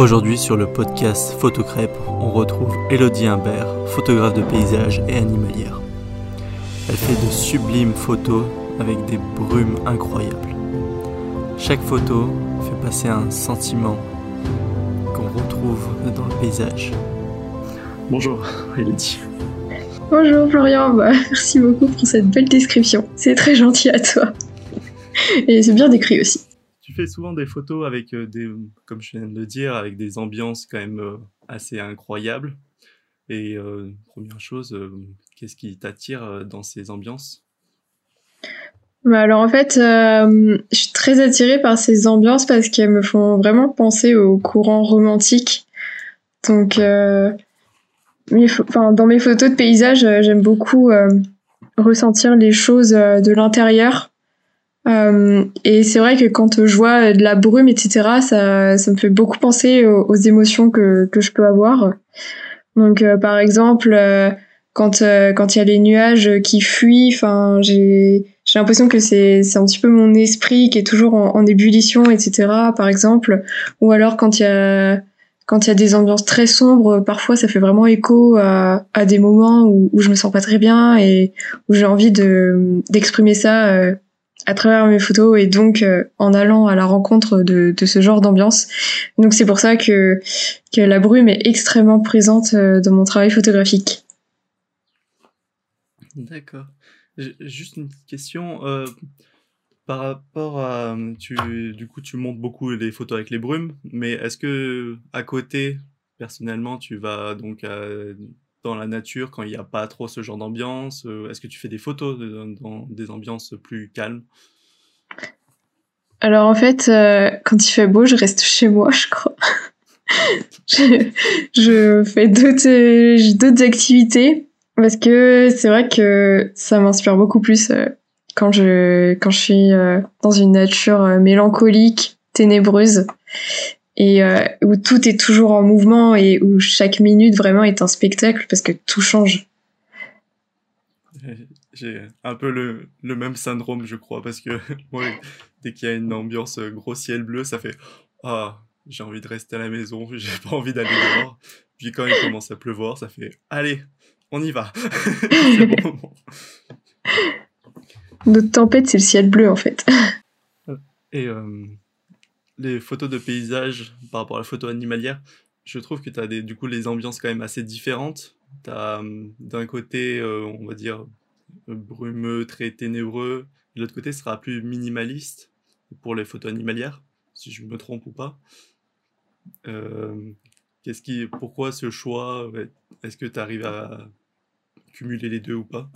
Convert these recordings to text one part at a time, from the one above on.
Aujourd'hui sur le podcast Photocrêpe, on retrouve Elodie Imbert, photographe de paysage et animalière. Elle fait de sublimes photos avec des brumes incroyables. Chaque photo fait passer un sentiment qu'on retrouve dans le paysage. Bonjour Elodie. Bonjour Florian, bah, merci beaucoup pour cette belle description. C'est très gentil à toi. Et c'est bien décrit aussi tu fais souvent des photos avec euh, des, comme je viens de le dire, avec des ambiances quand même euh, assez incroyables. Et euh, première chose, qu'est-ce qui t'attire dans ces ambiances? Bah alors en fait, je suis très attirée par ces ambiances parce qu'elles me font vraiment penser au courant romantique. Donc, dans mes photos de paysage, j'aime beaucoup ressentir les choses de l'intérieur euh, et c'est vrai que quand je vois de la brume, etc., ça, ça me fait beaucoup penser aux, émotions que, que je peux avoir. Donc, euh, par exemple, euh, quand quand il y a les nuages qui fuient, enfin, j'ai j'ai l'impression que c'est c'est un petit peu mon esprit qui est toujours en, en, ébullition, etc. Par exemple, ou alors quand il y a quand il y a des ambiances très sombres, parfois ça fait vraiment écho à, à des moments où, où je me sens pas très bien et où j'ai envie de d'exprimer ça à travers mes photos et donc euh, en allant à la rencontre de, de ce genre d'ambiance. Donc c'est pour ça que, que la brume est extrêmement présente euh, dans mon travail photographique. D'accord. Juste une petite question. Euh, par rapport à, tu, du coup, tu montes beaucoup les photos avec les brumes, mais est-ce que à côté, personnellement, tu vas donc dans la nature quand il n'y a pas trop ce genre d'ambiance euh, Est-ce que tu fais des photos dans des ambiances plus calmes? Alors en fait, euh, quand il fait beau, je reste chez moi, je crois. je, fais d'autres, d'autres activités parce que c'est vrai que ça m'inspire beaucoup plus euh, quand je quand je suis dans une nature mélancolique, ténébreuse et euh, où tout est toujours en mouvement et où chaque minute vraiment est un spectacle parce que tout change. J'ai un peu le, le, même syndrome, je crois, parce que moi, dès qu'il y a une ambiance gros ciel bleu, ça fait Ah, j'ai envie de rester à la maison, j'ai pas envie d'aller dehors. Puis quand il commence à pleuvoir, ça fait Allez, on y va. Notre tempête, c'est le ciel bleu en fait. Et euh, les photos de paysage par rapport à la photo animalière, je trouve que tu as des, du coup les ambiances quand même assez différentes. Tu as hum, d'un côté, euh, on va dire, brumeux, très ténébreux. De l'autre côté, ce sera plus minimaliste pour les photos animalières, si je me trompe ou pas. Euh, qu'est-ce qui, pourquoi ce choix Est-ce que tu arrives à cumuler les deux ou pas?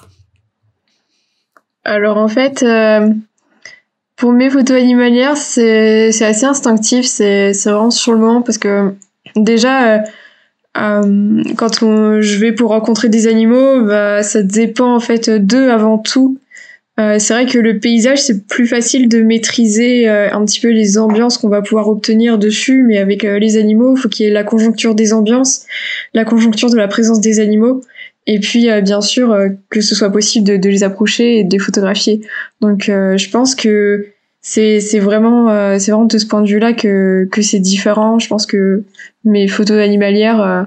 Alors en fait, euh, pour mes photos animalières, c'est assez instinctif, c'est vraiment sur le moment parce que déjà, euh, euh, quand on, je vais pour rencontrer des animaux, bah, ça dépend en fait d'eux avant tout. Euh, c'est vrai que le paysage, c'est plus facile de maîtriser euh, un petit peu les ambiances qu'on va pouvoir obtenir dessus, mais avec euh, les animaux, il faut qu'il y ait la conjoncture des ambiances, la conjoncture de la présence des animaux, et puis bien sûr que ce soit possible de, de, les approcher et de les photographier. Donc je pense que c'est vraiment euh, vraiment de ce point de vue-là que que c'est différent. Je pense que mes photos animalières euh,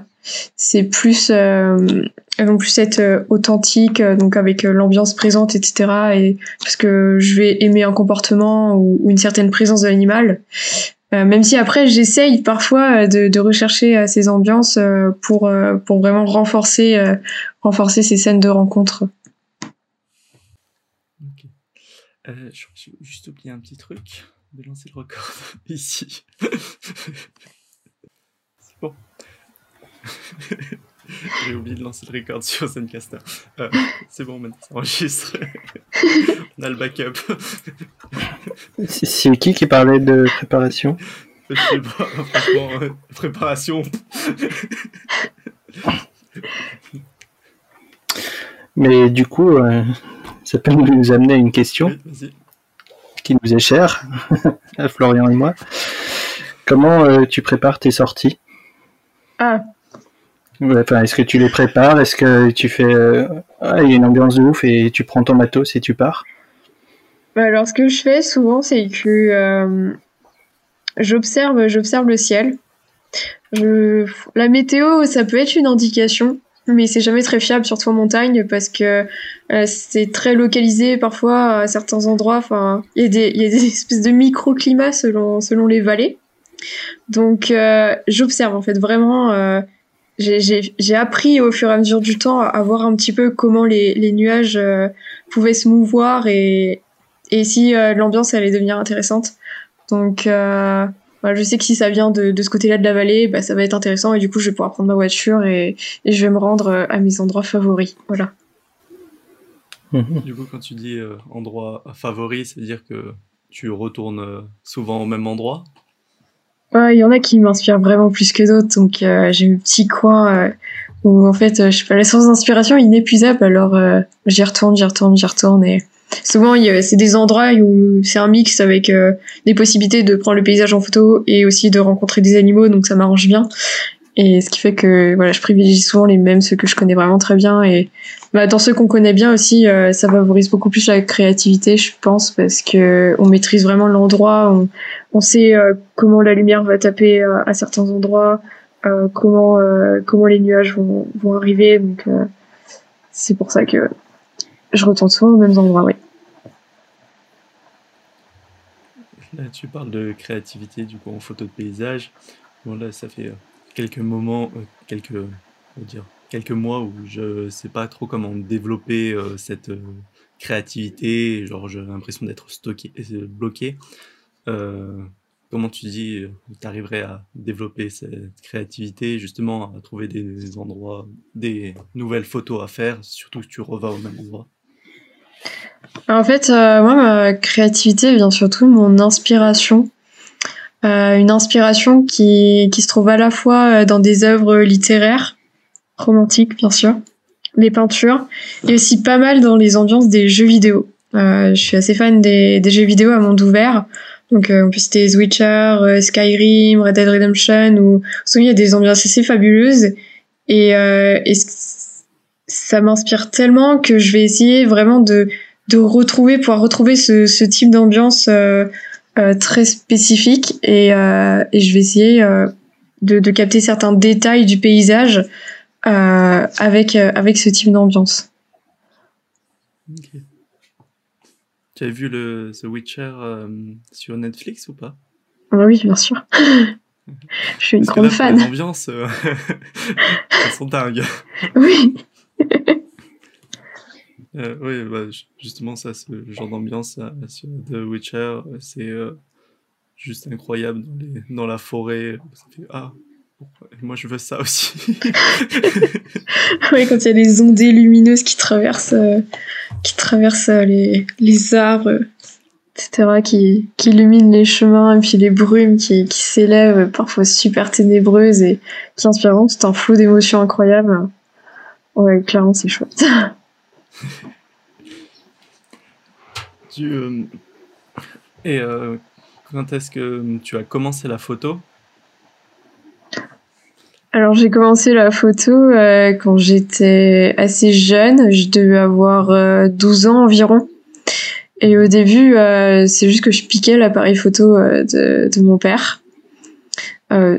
c'est plus euh, elles vont plus être authentiques donc avec l'ambiance présente etc et parce que je vais aimer un comportement ou, une certaine présence de l'animal même si après j'essaye parfois de, de rechercher ces ambiances pour pour vraiment renforcer renforcer ces scènes de rencontre euh, J'ai juste oublié un petit truc de lancer le record ici. C'est bon. J'ai oublié de lancer le record sur Zencaster. Euh, c'est bon, maintenant ça enregistre. On a le backup. C'est qui qui parlait de préparation Je sais pas, franchement, euh, préparation. Mais du coup, euh, ça peut nous amener à une question qui nous est chère, à Florian et moi. Comment euh, tu prépares tes sorties? Ah. Est-ce que tu les prépares? Est-ce que tu fais. Euh, ah, il y a une ambiance de ouf et tu prends ton matos et tu pars? Bah, Alors, ce que je fais souvent, c'est que euh, j'observe, j'observe le ciel. La météo, ça peut être une indication, mais c'est jamais très fiable, surtout en montagne, parce que euh, c'est très localisé parfois à certains endroits. Enfin, il y, a des, espèces de microclimats selon, selon les vallées. Donc, j'observe en fait vraiment. J'ai appris au fur et à mesure du temps à, voir un petit peu comment les, les nuages euh, pouvaient se mouvoir et, et si euh, l'ambiance allait devenir intéressante. Donc, euh, je sais que si ça vient de, de ce côté-là de la vallée, bah, ça va être intéressant et du coup, je vais pouvoir prendre ma voiture et, et je vais me rendre à mes endroits favoris. Voilà. Mhm. Du coup, quand tu dis endroit favori, c'est-à-dire que tu retournes souvent au même endroit? Il y en a qui m'inspirent vraiment plus que d'autres. Donc, euh, j'ai un petit coin euh, où, en fait, euh, je sais pas, la source d'inspiration est inépuisable. Alors, j'y retourne, j'y retourne, j'y retourne. Et souvent, c'est des endroits où c'est un mix avec des possibilités de prendre le paysage en photo et aussi de rencontrer des animaux. Donc, ça m'arrange bien. Et ce qui fait que voilà, je privilégie souvent les mêmes, ceux que je connais vraiment très bien. Et bah, dans ceux qu'on connaît bien aussi, ça favorise beaucoup plus la créativité, je pense, parce que on maîtrise vraiment l'endroit, on sait euh, comment la lumière va taper euh, à certains endroits, euh, comment comment les nuages vont, vont arriver. Donc c'est pour ça que je retourne souvent aux mêmes endroits, oui. Là, tu parles de créativité du coup en photo de paysage. Bon là, ça fait quelques moments, quelques, dire, quelques mois où je sais pas trop comment développer cette créativité. Genre, j'ai l'impression d'être stocké, bloqué. Euh, comment tu dis, euh, tu arriverais à développer cette créativité, justement, à trouver des endroits, des nouvelles photos à faire, surtout que tu revas au même endroit? En fait, euh, moi, ma créativité vient surtout de mon inspiration. une inspiration qui, qui se trouve à la fois dans des œuvres littéraires, romantiques bien sûr, les peintures, et aussi pas mal dans les ambiances des jeux vidéo. je suis assez fan des, des jeux vidéo à monde ouvert. Donc euh, on peut citer The Witcher, euh, Skyrim, Red Dead Redemption, où il y a des ambiances assez fabuleuses. Et, euh, et ça m'inspire tellement que je vais essayer vraiment de, de retrouver, pouvoir retrouver ce, ce type d'ambiance euh, euh très spécifique. Et, euh, et je vais essayer de, de capter certains détails du paysage avec, avec ce type d'ambiance. Tu as vu le The Witcher euh, sur Netflix ou pas? Ah Oui, bien sûr. Je suis une grande fan. Les ambiances, euh, elles sont dingues. Oui. euh, oui, bah, justement, ça, ce genre d'ambiance sur The Witcher, c'est euh, juste incroyable dans, les, dans la forêt. Ça fait, ah, moi je veux ça aussi. oui, quand il y a les ondées lumineuses qui traversent, euh, qui traversent euh, les, les arbres, etc., qui, qui illuminent les chemins, et puis les brumes qui, qui s'élèvent, parfois super ténébreuses et qui inspirent c'est un flot d'émotions incroyables. Ouais, clairement, c'est chouette. tu, euh, et quand est-ce que tu as commencé la photo? Alors j'ai commencé la photo euh, quand j'étais assez jeune, je devais avoir euh, 12 ans environ. Et au début, euh, c'est juste que je piquais l'appareil photo euh, de, de, mon père.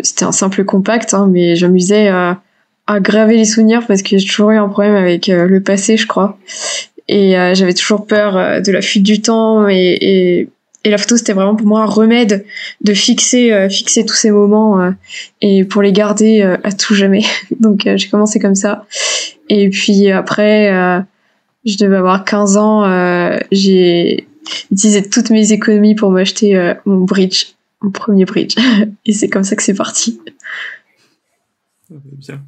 C'était un simple compact, hein, mais j'amusais à, à graver les souvenirs parce que j'ai toujours eu un problème avec le passé, je crois. Et j'avais toujours peur de la fuite du temps et et la photo c'était vraiment pour moi un remède de fixer euh, fixer tous ces moments euh, et pour les garder euh, à tout jamais. Donc j'ai commencé comme ça. Et puis après je devais avoir 15 ans j'ai utilisé toutes mes économies pour m'acheter mon bridge mon premier bridge. Et c'est comme ça que c'est parti. Bien.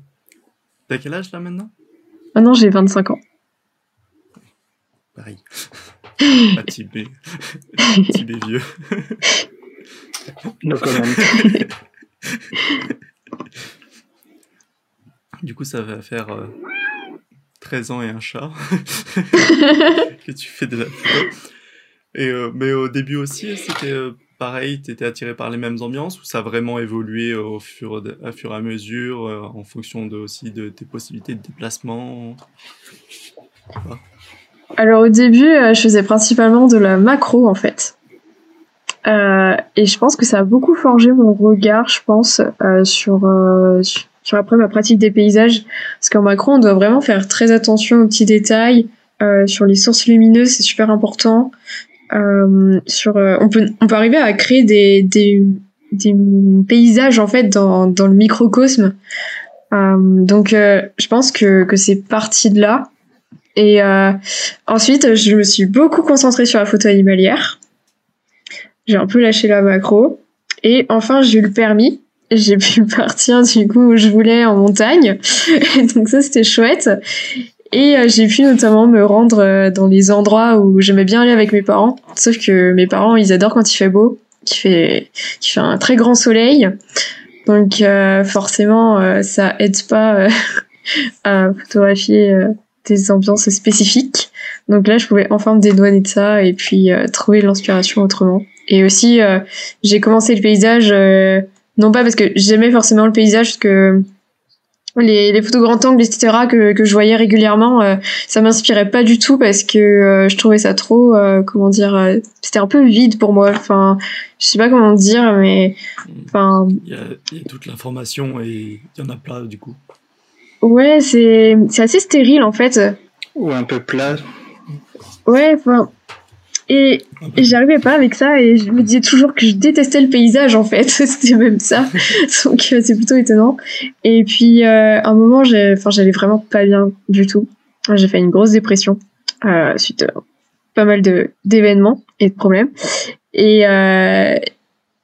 T'as quel âge là maintenant? Maintenant j'ai 25 ans. Pareil ah, Tibé. Tibé vieux. No comment. du coup, ça va faire euh, 13 ans et un chat que tu fais de la photo. Et, euh, mais au début aussi, c'était euh, pareil, tu étais attiré par les mêmes ambiances ou ça a vraiment évolué au fur, à fur et à mesure euh, en fonction de, aussi de tes possibilités de déplacement? Alors au début, euh, je faisais principalement de la macro en fait. Euh, et je pense que ça a beaucoup forgé mon regard, je pense, sur, sur après ma pratique des paysages. Parce qu'en macro, on doit vraiment faire très attention aux petits détails. sur les sources lumineuses, c'est super important. sur, on peut, on peut arriver à créer des, des, des paysages en fait dans, dans le microcosme. Euh, donc euh, je pense que, que c'est parti de là. Et euh, ensuite, je me suis beaucoup concentrée sur la photo animalière. J'ai un peu lâché la macro. Et enfin, j'ai eu le permis. J'ai pu partir du coup où je voulais en montagne. Donc ça, c'était chouette. Et j'ai pu notamment me rendre dans les endroits où j'aimais bien aller avec mes parents. Sauf que mes parents, ils adorent quand il fait beau qui fait qui fait un très grand soleil. Donc euh, forcément, euh, ça aide pas euh, à photographier des ambiances spécifiques. Donc là, je pouvais enfin me dédouaner de ça et puis trouver l'inspiration autrement. Et aussi, j'ai commencé le paysage non pas parce que j'aimais forcément le paysage, parce que les, les photos grand angle, etc., que, que je voyais régulièrement, euh, ça m'inspirait pas du tout parce que euh, je trouvais ça trop, euh, comment dire, c'était un peu vide pour moi. Enfin, je sais pas comment dire, mais enfin. Il y a, il y a toute l'information et il y en a plein du coup. Ouais, c'est c'est assez stérile en fait. Ou un peu plat. Ouais, enfin, et, j'arrivais pas avec ça et je me disais toujours que je détestais le paysage en fait. C'était même ça. Donc euh, c'est plutôt étonnant. Et puis euh, un moment, enfin j'allais vraiment pas bien du tout. J'ai fait une grosse dépression euh, suite à pas mal de d'événements et de problèmes. Et euh,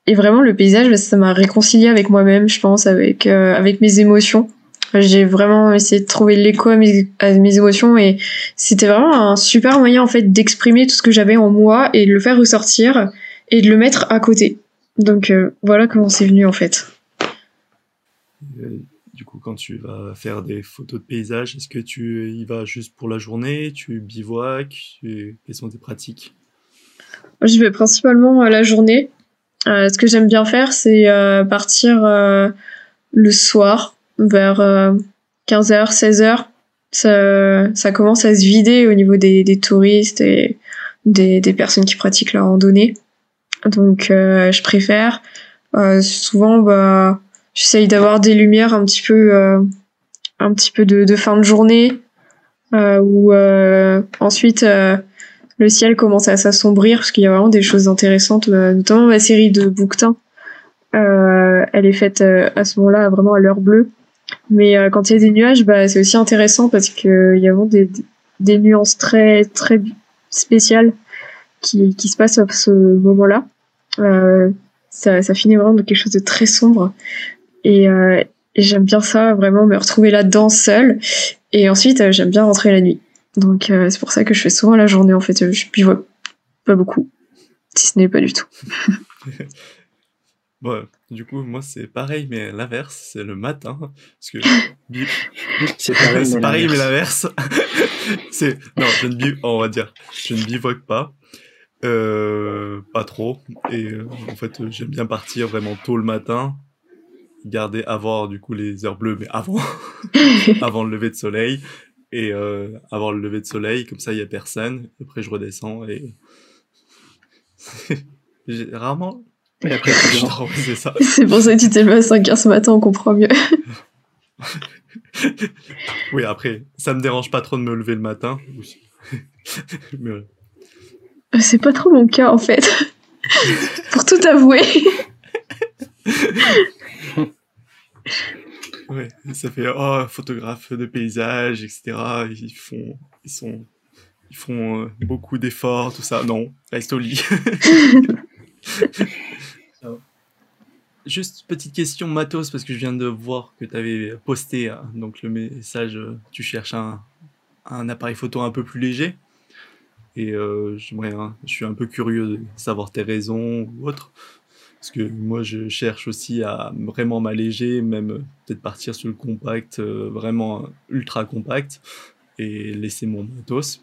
et vraiment le paysage, ça m'a réconcilié avec moi-même, je pense, avec euh, avec mes émotions. J'ai vraiment essayé de trouver l'écho à mes, émotions et c'était vraiment un super moyen en fait d'exprimer tout ce que j'avais en moi et de le faire ressortir et de le mettre à côté. Donc euh, voilà comment c'est venu en fait. Euh, du coup, quand tu vas faire des photos de paysage, est-ce que tu y vas juste pour la journée Tu bivouacs Quelles sont tes pratiques? Je vais principalement à la journée. Euh, ce que j'aime bien faire, c'est partir le soir vers 15h, euh, 16h, ça, ça commence à se vider au niveau des, des touristes et des, des personnes qui pratiquent la randonnée. Donc euh, je préfère. Euh, souvent, bah, j'essaye d'avoir des lumières un petit peu, un petit peu de, de, fin de journée, où ensuite le ciel commence à s'assombrir parce qu'il y a vraiment des choses intéressantes, notamment ma série de bouquetins. elle est faite à ce moment-là vraiment à l'heure bleue. Mais euh, quand il y a des nuages, bah, c'est aussi intéressant parce que il y a vraiment des, nuances très très spéciales qui, se passent à ce moment-là. Euh, ça, finit vraiment de quelque chose de très sombre. Et, euh, j'aime bien ça, vraiment me retrouver là-dedans seule. Et ensuite, euh, j'aime bien rentrer la nuit. Donc euh, c'est pour ça que je fais souvent la journée en fait. Je pivote pas beaucoup, si ce n'est pas du tout. Bon, du coup, moi, c'est pareil, mais l'inverse, c'est le matin. Parce que. c'est pareil, mais pareil, mais l'inverse. c'est. Non, je ne on va dire, je ne bivouac pas. Euh, pas trop. Et euh, en fait, j'aime bien partir vraiment tôt le matin. Garder, avoir du coup les heures bleues, mais avant. avant le lever de soleil. Et euh, avoir le lever de soleil, comme ça, il n'y a personne. Après, je redescends et. C'est ça. C'est pour ça que tu t'es levé à 5h ce matin, on comprend mieux. oui, après, ça me dérange pas trop de me lever le matin. Euh, c'est pas trop mon cas en fait. pour tout avouer. ouais, ça fait oh, photographe de paysage, etc. Ils font, ils sont, ils font euh, beaucoup d'efforts, tout ça. Non, reste au lit. Juste petite question matos parce que je viens de voir que tu avais posté hein, donc le message euh, tu cherches un, un, appareil photo un peu plus léger. Et euh, hein, je suis un peu curieux de savoir tes raisons ou autre parce que moi je cherche aussi à vraiment m'alléger même peut-être partir sur le compact euh, vraiment ultra compact et laisser mon matos.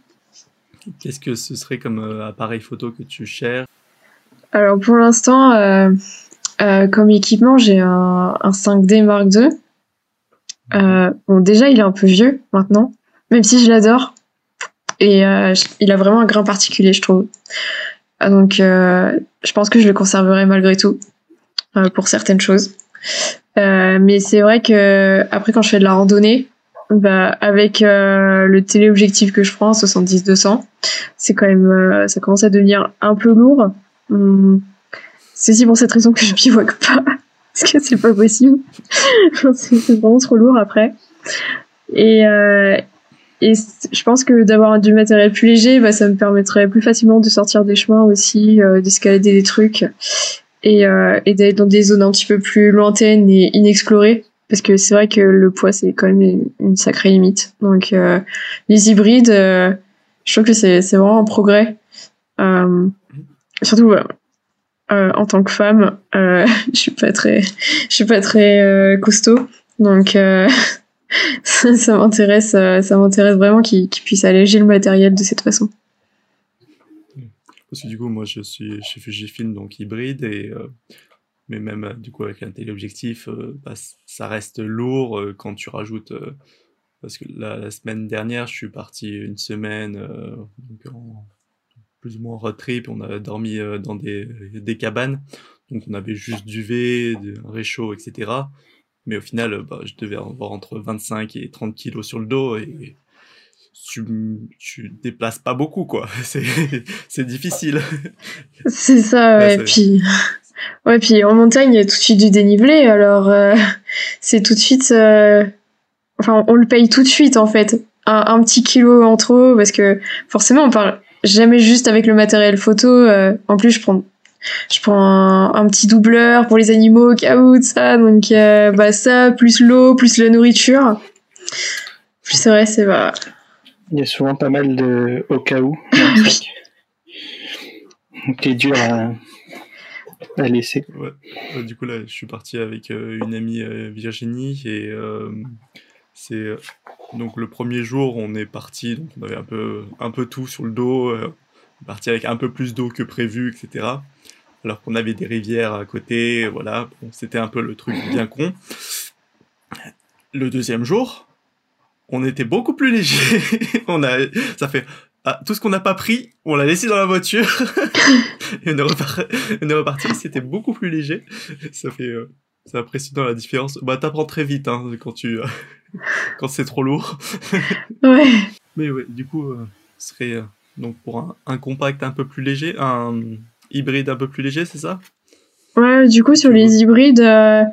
Qu'est-ce que ce serait comme appareil photo que tu cherches? Alors pour l'instant euh, comme équipement, j'ai un, un 5D Mark II. Euh, bon, déjà, il est un peu vieux maintenant, même si je l'adore. Et euh, il a vraiment un grain particulier, je trouve. Ah, donc, je pense que je le conserverai malgré tout pour certaines choses. mais c'est vrai que après, quand je fais de la randonnée, bah, avec le téléobjectif que je prends, 70-200, c'est quand même, ça commence à devenir un peu lourd. Hum, c'est aussi pour cette raison que je bivouac pas. Parce que c'est pas possible. c'est vraiment trop lourd après. Et, euh, et je pense que d'avoir du matériel plus léger, bah, ça me permettrait plus facilement de sortir des chemins aussi, euh, d'escalader des trucs et, euh, et d'aller dans des zones un petit peu plus lointaines et inexplorées. Parce que c'est vrai que le poids, c'est quand même une, sacrée limite. Donc euh, les hybrides, euh, je trouve que c'est vraiment un progrès. Euh, surtout, euh, en tant que femme, euh, je suis pas très, je suis pas très euh, costaud, donc ça, ça m'intéresse, ça m'intéresse vraiment qu'ils puissent alléger le matériel de cette façon. Parce que du coup, moi, je suis chez Fujifilm, donc hybride, et mais même du coup avec un téléobjectif, bah, ça reste lourd quand tu rajoutes. parce que la, semaine dernière, je suis parti une semaine plus ou moins road trip, on a dormi euh, dans des, des cabanes, donc on avait juste du V, un réchaud, etc. Mais au final, bah, je devais avoir entre 25 et 30 kilos sur le dos et tu, tu déplaces pas beaucoup, quoi. C'est difficile. C'est ça, ouais. Puis, ouais, puis en montagne, il y a tout de suite du dénivelé, alors euh, c'est tout de suite. Euh, enfin, on le paye tout de suite, en fait. Un, un, petit kilo en trop, parce que forcément, on parle jamais juste avec le matériel photo. Euh, en plus, je prends je prends un, petit doubleur pour les animaux au cas où, ça. Donc, euh, bah, ça, plus l'eau, plus la nourriture. C'est vrai, c'est pas. Il y a souvent pas mal de au cas où. qui est dur à, à laisser. Ouais. du coup, là, je suis parti avec euh, une amie Virginie et c'est donc le premier jour, on est parti, on avait un peu, un peu tout sur le dos, euh, parti avec un peu plus d'eau que prévu, etc. Alors qu'on avait des rivières à côté, voilà, c'était un peu le truc bien con. Le deuxième jour, on était beaucoup plus léger. on a, ça fait ah, tout ce qu'on n'a pas pris, on l'a laissé dans la voiture et on est, reparti. C'était beaucoup plus léger. Ça fait, euh, c'est impressionnant la différence. Bah, t'apprends très vite hein, quand tu, quand c'est trop lourd. ouais. Mais ouais, du coup, euh, ce serait euh, donc pour un, compact un peu plus léger, un hybride un peu plus léger, c'est ça? Ouais, du coup, sur les hybrides, euh,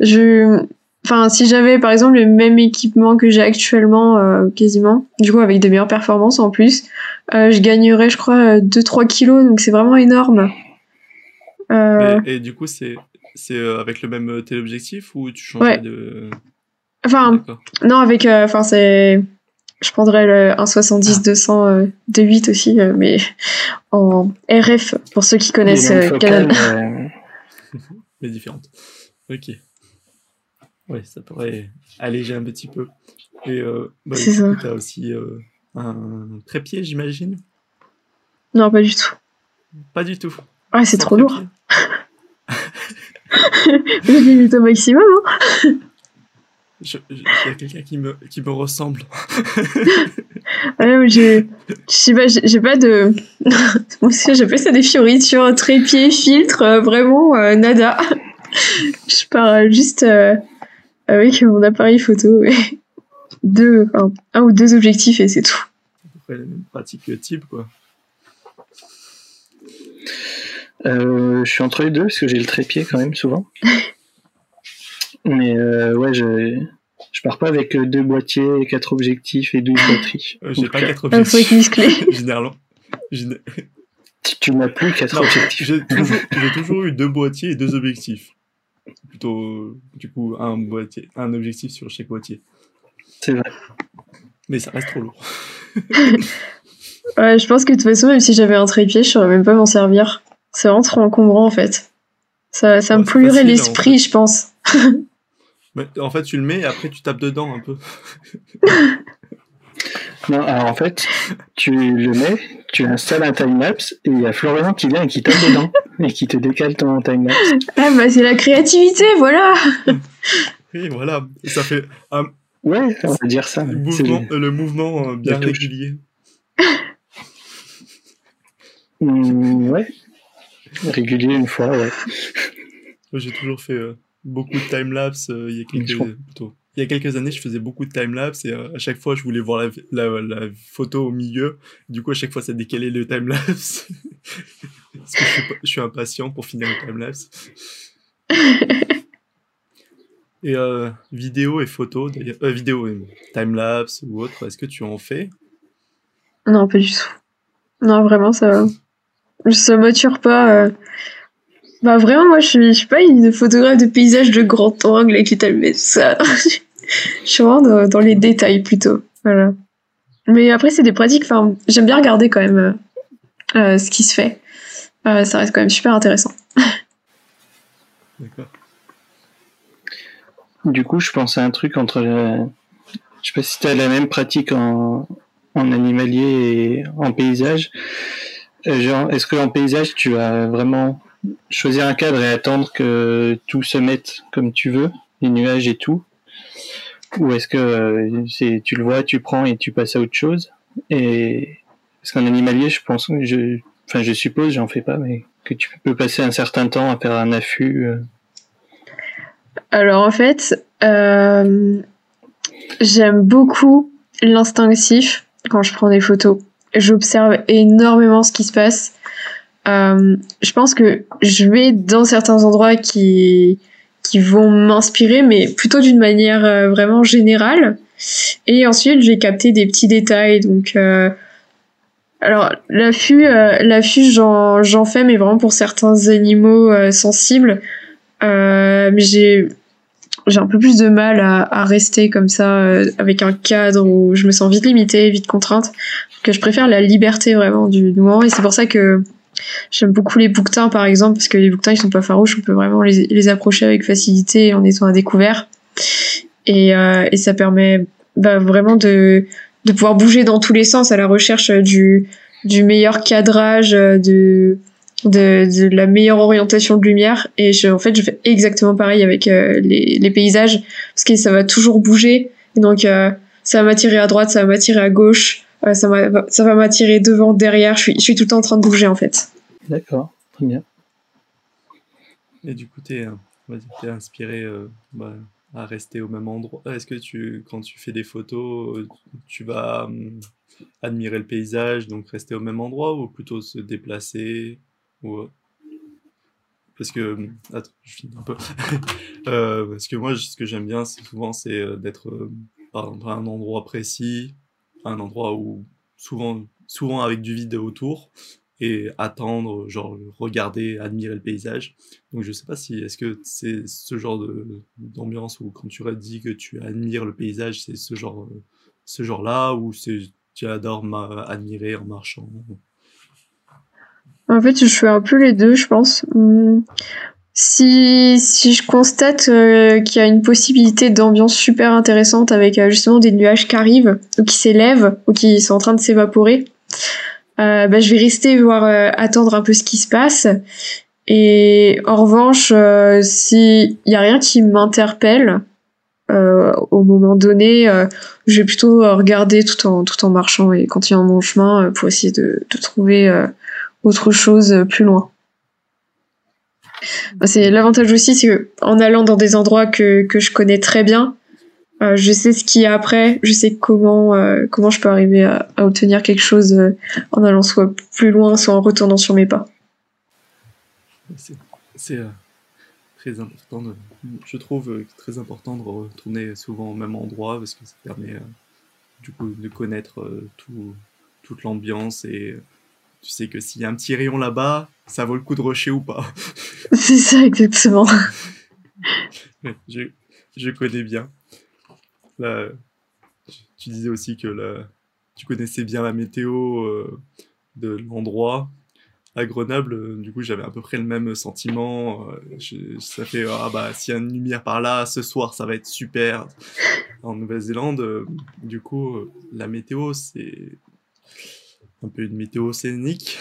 je. Enfin, si j'avais par exemple le même équipement que j'ai actuellement, quasiment, du coup, avec des meilleures performances en plus, je gagnerais, je crois, 2-3 kilos, donc c'est vraiment énorme. Et, du coup, c'est c'est avec le même téléobjectif ou tu changes de. Enfin, non, avec. Euh, enfin, c'est. Je prendrais le 1,70-200 de 8 aussi, euh, mais en RF, pour ceux qui connaissent euh, Canon. mais différentes. Ok. Ouais, ça pourrait alléger un petit peu. Et bah, tu as aussi un trépied, j'imagine? Non, pas du tout. Pas du tout. Ouais, c'est trop lourd. Je limite au maximum. Hein il y a quelqu'un qui me, qui me ressemble. ouais, je, je sais pas, j'ai pas de. Moi aussi, j'appelle ça des fioritures, trépied, filtre, euh, vraiment euh, nada. je pars juste euh, avec mon appareil photo et deux, enfin, un ou deux objectifs et c'est tout. À peu la même pratique type, quoi. je suis entre les deux parce que j'ai le trépied quand même souvent. Mais euh, ouais, je, je pars pas avec euh, deux boîtiers, quatre objectifs et 12 batteries. Euh, j'ai pas quatre objectifs. Généralement. Tu, tu n'as plus quatre objectifs. J'ai toujours, toujours, eu deux boîtiers et deux objectifs. Plutôt, du coup, un, boîtier, un objectif sur chaque boîtier. C'est vrai. Mais ça reste trop lourd. ouais, je pense que de toute façon, même si j'avais un trépied, je saurais même pas m'en servir. C'est vraiment trop encombrant en fait. Ça, ça me polluerait l'esprit, je pense. En fait, tu le mets et après tu tapes dedans un peu. non, alors en fait, tu le mets, tu installes un timelapse et il y a Florian qui vient et qui tape dedans et qui te décale ton timelapse. Ah bah c'est la créativité, voilà Oui, voilà, ça fait un... Ouais, on va dire ça. Le mouvement, le... mouvement euh, bien régulier. mm, Ouais. Régulier une fois, ouais. J'ai toujours fait euh, beaucoup de time-lapse il y a quelques... Il y a quelques années, je faisais beaucoup de time-lapse et à chaque fois, je voulais voir la, la, la, photo au milieu. Du coup, à chaque fois, ça décalait le time-lapse. Parce que je suis, je suis impatient pour finir le time-lapse. Et euh, vidéo et photo, euh, vidéo et time-lapse ou autre, est-ce que tu en fais? Non, pas du tout. Non, vraiment, ça, ça m'attire pas. Euh. Bah vraiment, moi, je suis, je suis pas une photographe de paysage de grand angle et qui t'aime ça. je suis vraiment dans, les détails plutôt. Voilà. Mais après, c'est des pratiques. J'aime bien regarder quand même euh, ce qui se fait. ça reste quand même super intéressant. D'accord. Du coup, je pense à un truc entre. Je sais pas si tu as la même pratique en, en animalier et en paysage. Euh, genre, est-ce qu'en paysage, tu vas vraiment choisir un cadre et attendre que tout se mette comme tu veux, les nuages et tout Ou est-ce que euh, tu le vois, tu prends et tu passes à autre chose Et parce qu'en animalier, je pense, je, enfin, je suppose, j'en fais pas, mais que tu peux passer un certain temps à faire un affût. Euh, alors en fait, euh, j'aime beaucoup l'instinctif quand je prends des photos. J'observe énormément ce qui se passe. Euh, je pense que je vais dans certains endroits qui qui vont m'inspirer, mais plutôt d'une manière euh, vraiment générale. Et ensuite, je vais capter des petits détails. Donc, euh, alors l'affût, l'affût, j'en j'en fais, mais vraiment pour certains animaux sensibles. Mais j'ai j'ai un peu plus de mal à, rester comme ça avec un cadre où je me sens vite limitée, vite contrainte. Que je préfère la liberté vraiment du moment et c'est pour ça que j'aime beaucoup les bouquetins par exemple parce que les bouquetins ils sont pas farouches, on peut vraiment les, les approcher avec facilité en étant à découvert. Et, euh, et ça permet bah, vraiment de de pouvoir bouger dans tous les sens à la recherche du du meilleur cadrage de de, de, la meilleure orientation de lumière. Et je, en fait je fais exactement pareil avec euh, les, les, paysages parce que ça va toujours bouger. Et donc euh, ça va m'attirer à droite ça va m'attirer à gauche euh, ça, va, ça va m'attirer devant derrière je suis, je suis tout le temps en train de bouger en fait d'accord très bien et du coup t'es es inspiré bah, à rester au même endroit est-ce que tu quand tu fais des photos tu vas admirer le paysage donc rester au même endroit ou plutôt se déplacer Ouais. Parce que, attends, je finis un peu. euh, parce que moi, ce que j'aime bien, souvent, c'est euh, d'être, euh, par exemple, à un endroit précis, un endroit où souvent, souvent avec du vide autour, et attendre, genre regarder, admirer le paysage. Donc je sais pas si, est-ce que c'est ce genre d'ambiance où quand tu dit que tu admires le paysage, c'est ce genre, ce genre-là, ou c'est tu adores admirer en marchant? En fait, je fais un peu les deux, je pense. Si, si je constate euh, qu'il y a une possibilité d'ambiance super intéressante avec euh, justement des nuages qui arrivent ou qui s'élèvent ou qui sont en train de s'évaporer, euh, bah, je vais rester voir attendre un peu ce qui se passe. Et en revanche, s'il y a rien qui m'interpelle au moment donné, je vais plutôt regarder tout en tout en marchant et continuer mon chemin pour essayer de, de trouver autre chose euh, plus loin. C'est l'avantage aussi, c'est que en allant dans des endroits que, je connais très bien, euh, je sais ce qu'il y a après, je sais comment euh, comment je peux arriver à, obtenir quelque chose en allant soit plus loin, soit en retournant sur mes pas. C'est très important, de, je trouve très important de retourner souvent au même endroit parce que ça permet du coup de connaître tout, toute l'ambiance et tu sais que s'il y a un petit rayon là-bas, ça vaut le coup de rusher ou pas. C'est ça, exactement. je, je, connais bien. Là, tu disais aussi que tu connaissais bien la météo euh, de l'endroit. À Grenoble, euh, du coup, j'avais à peu près le même sentiment. Euh, ça fait, ah bah, s'il y a une lumière par là, ce soir, ça va être super. En Nouvelle-Zélande, du coup, la météo, c'est un peu une météo scénique.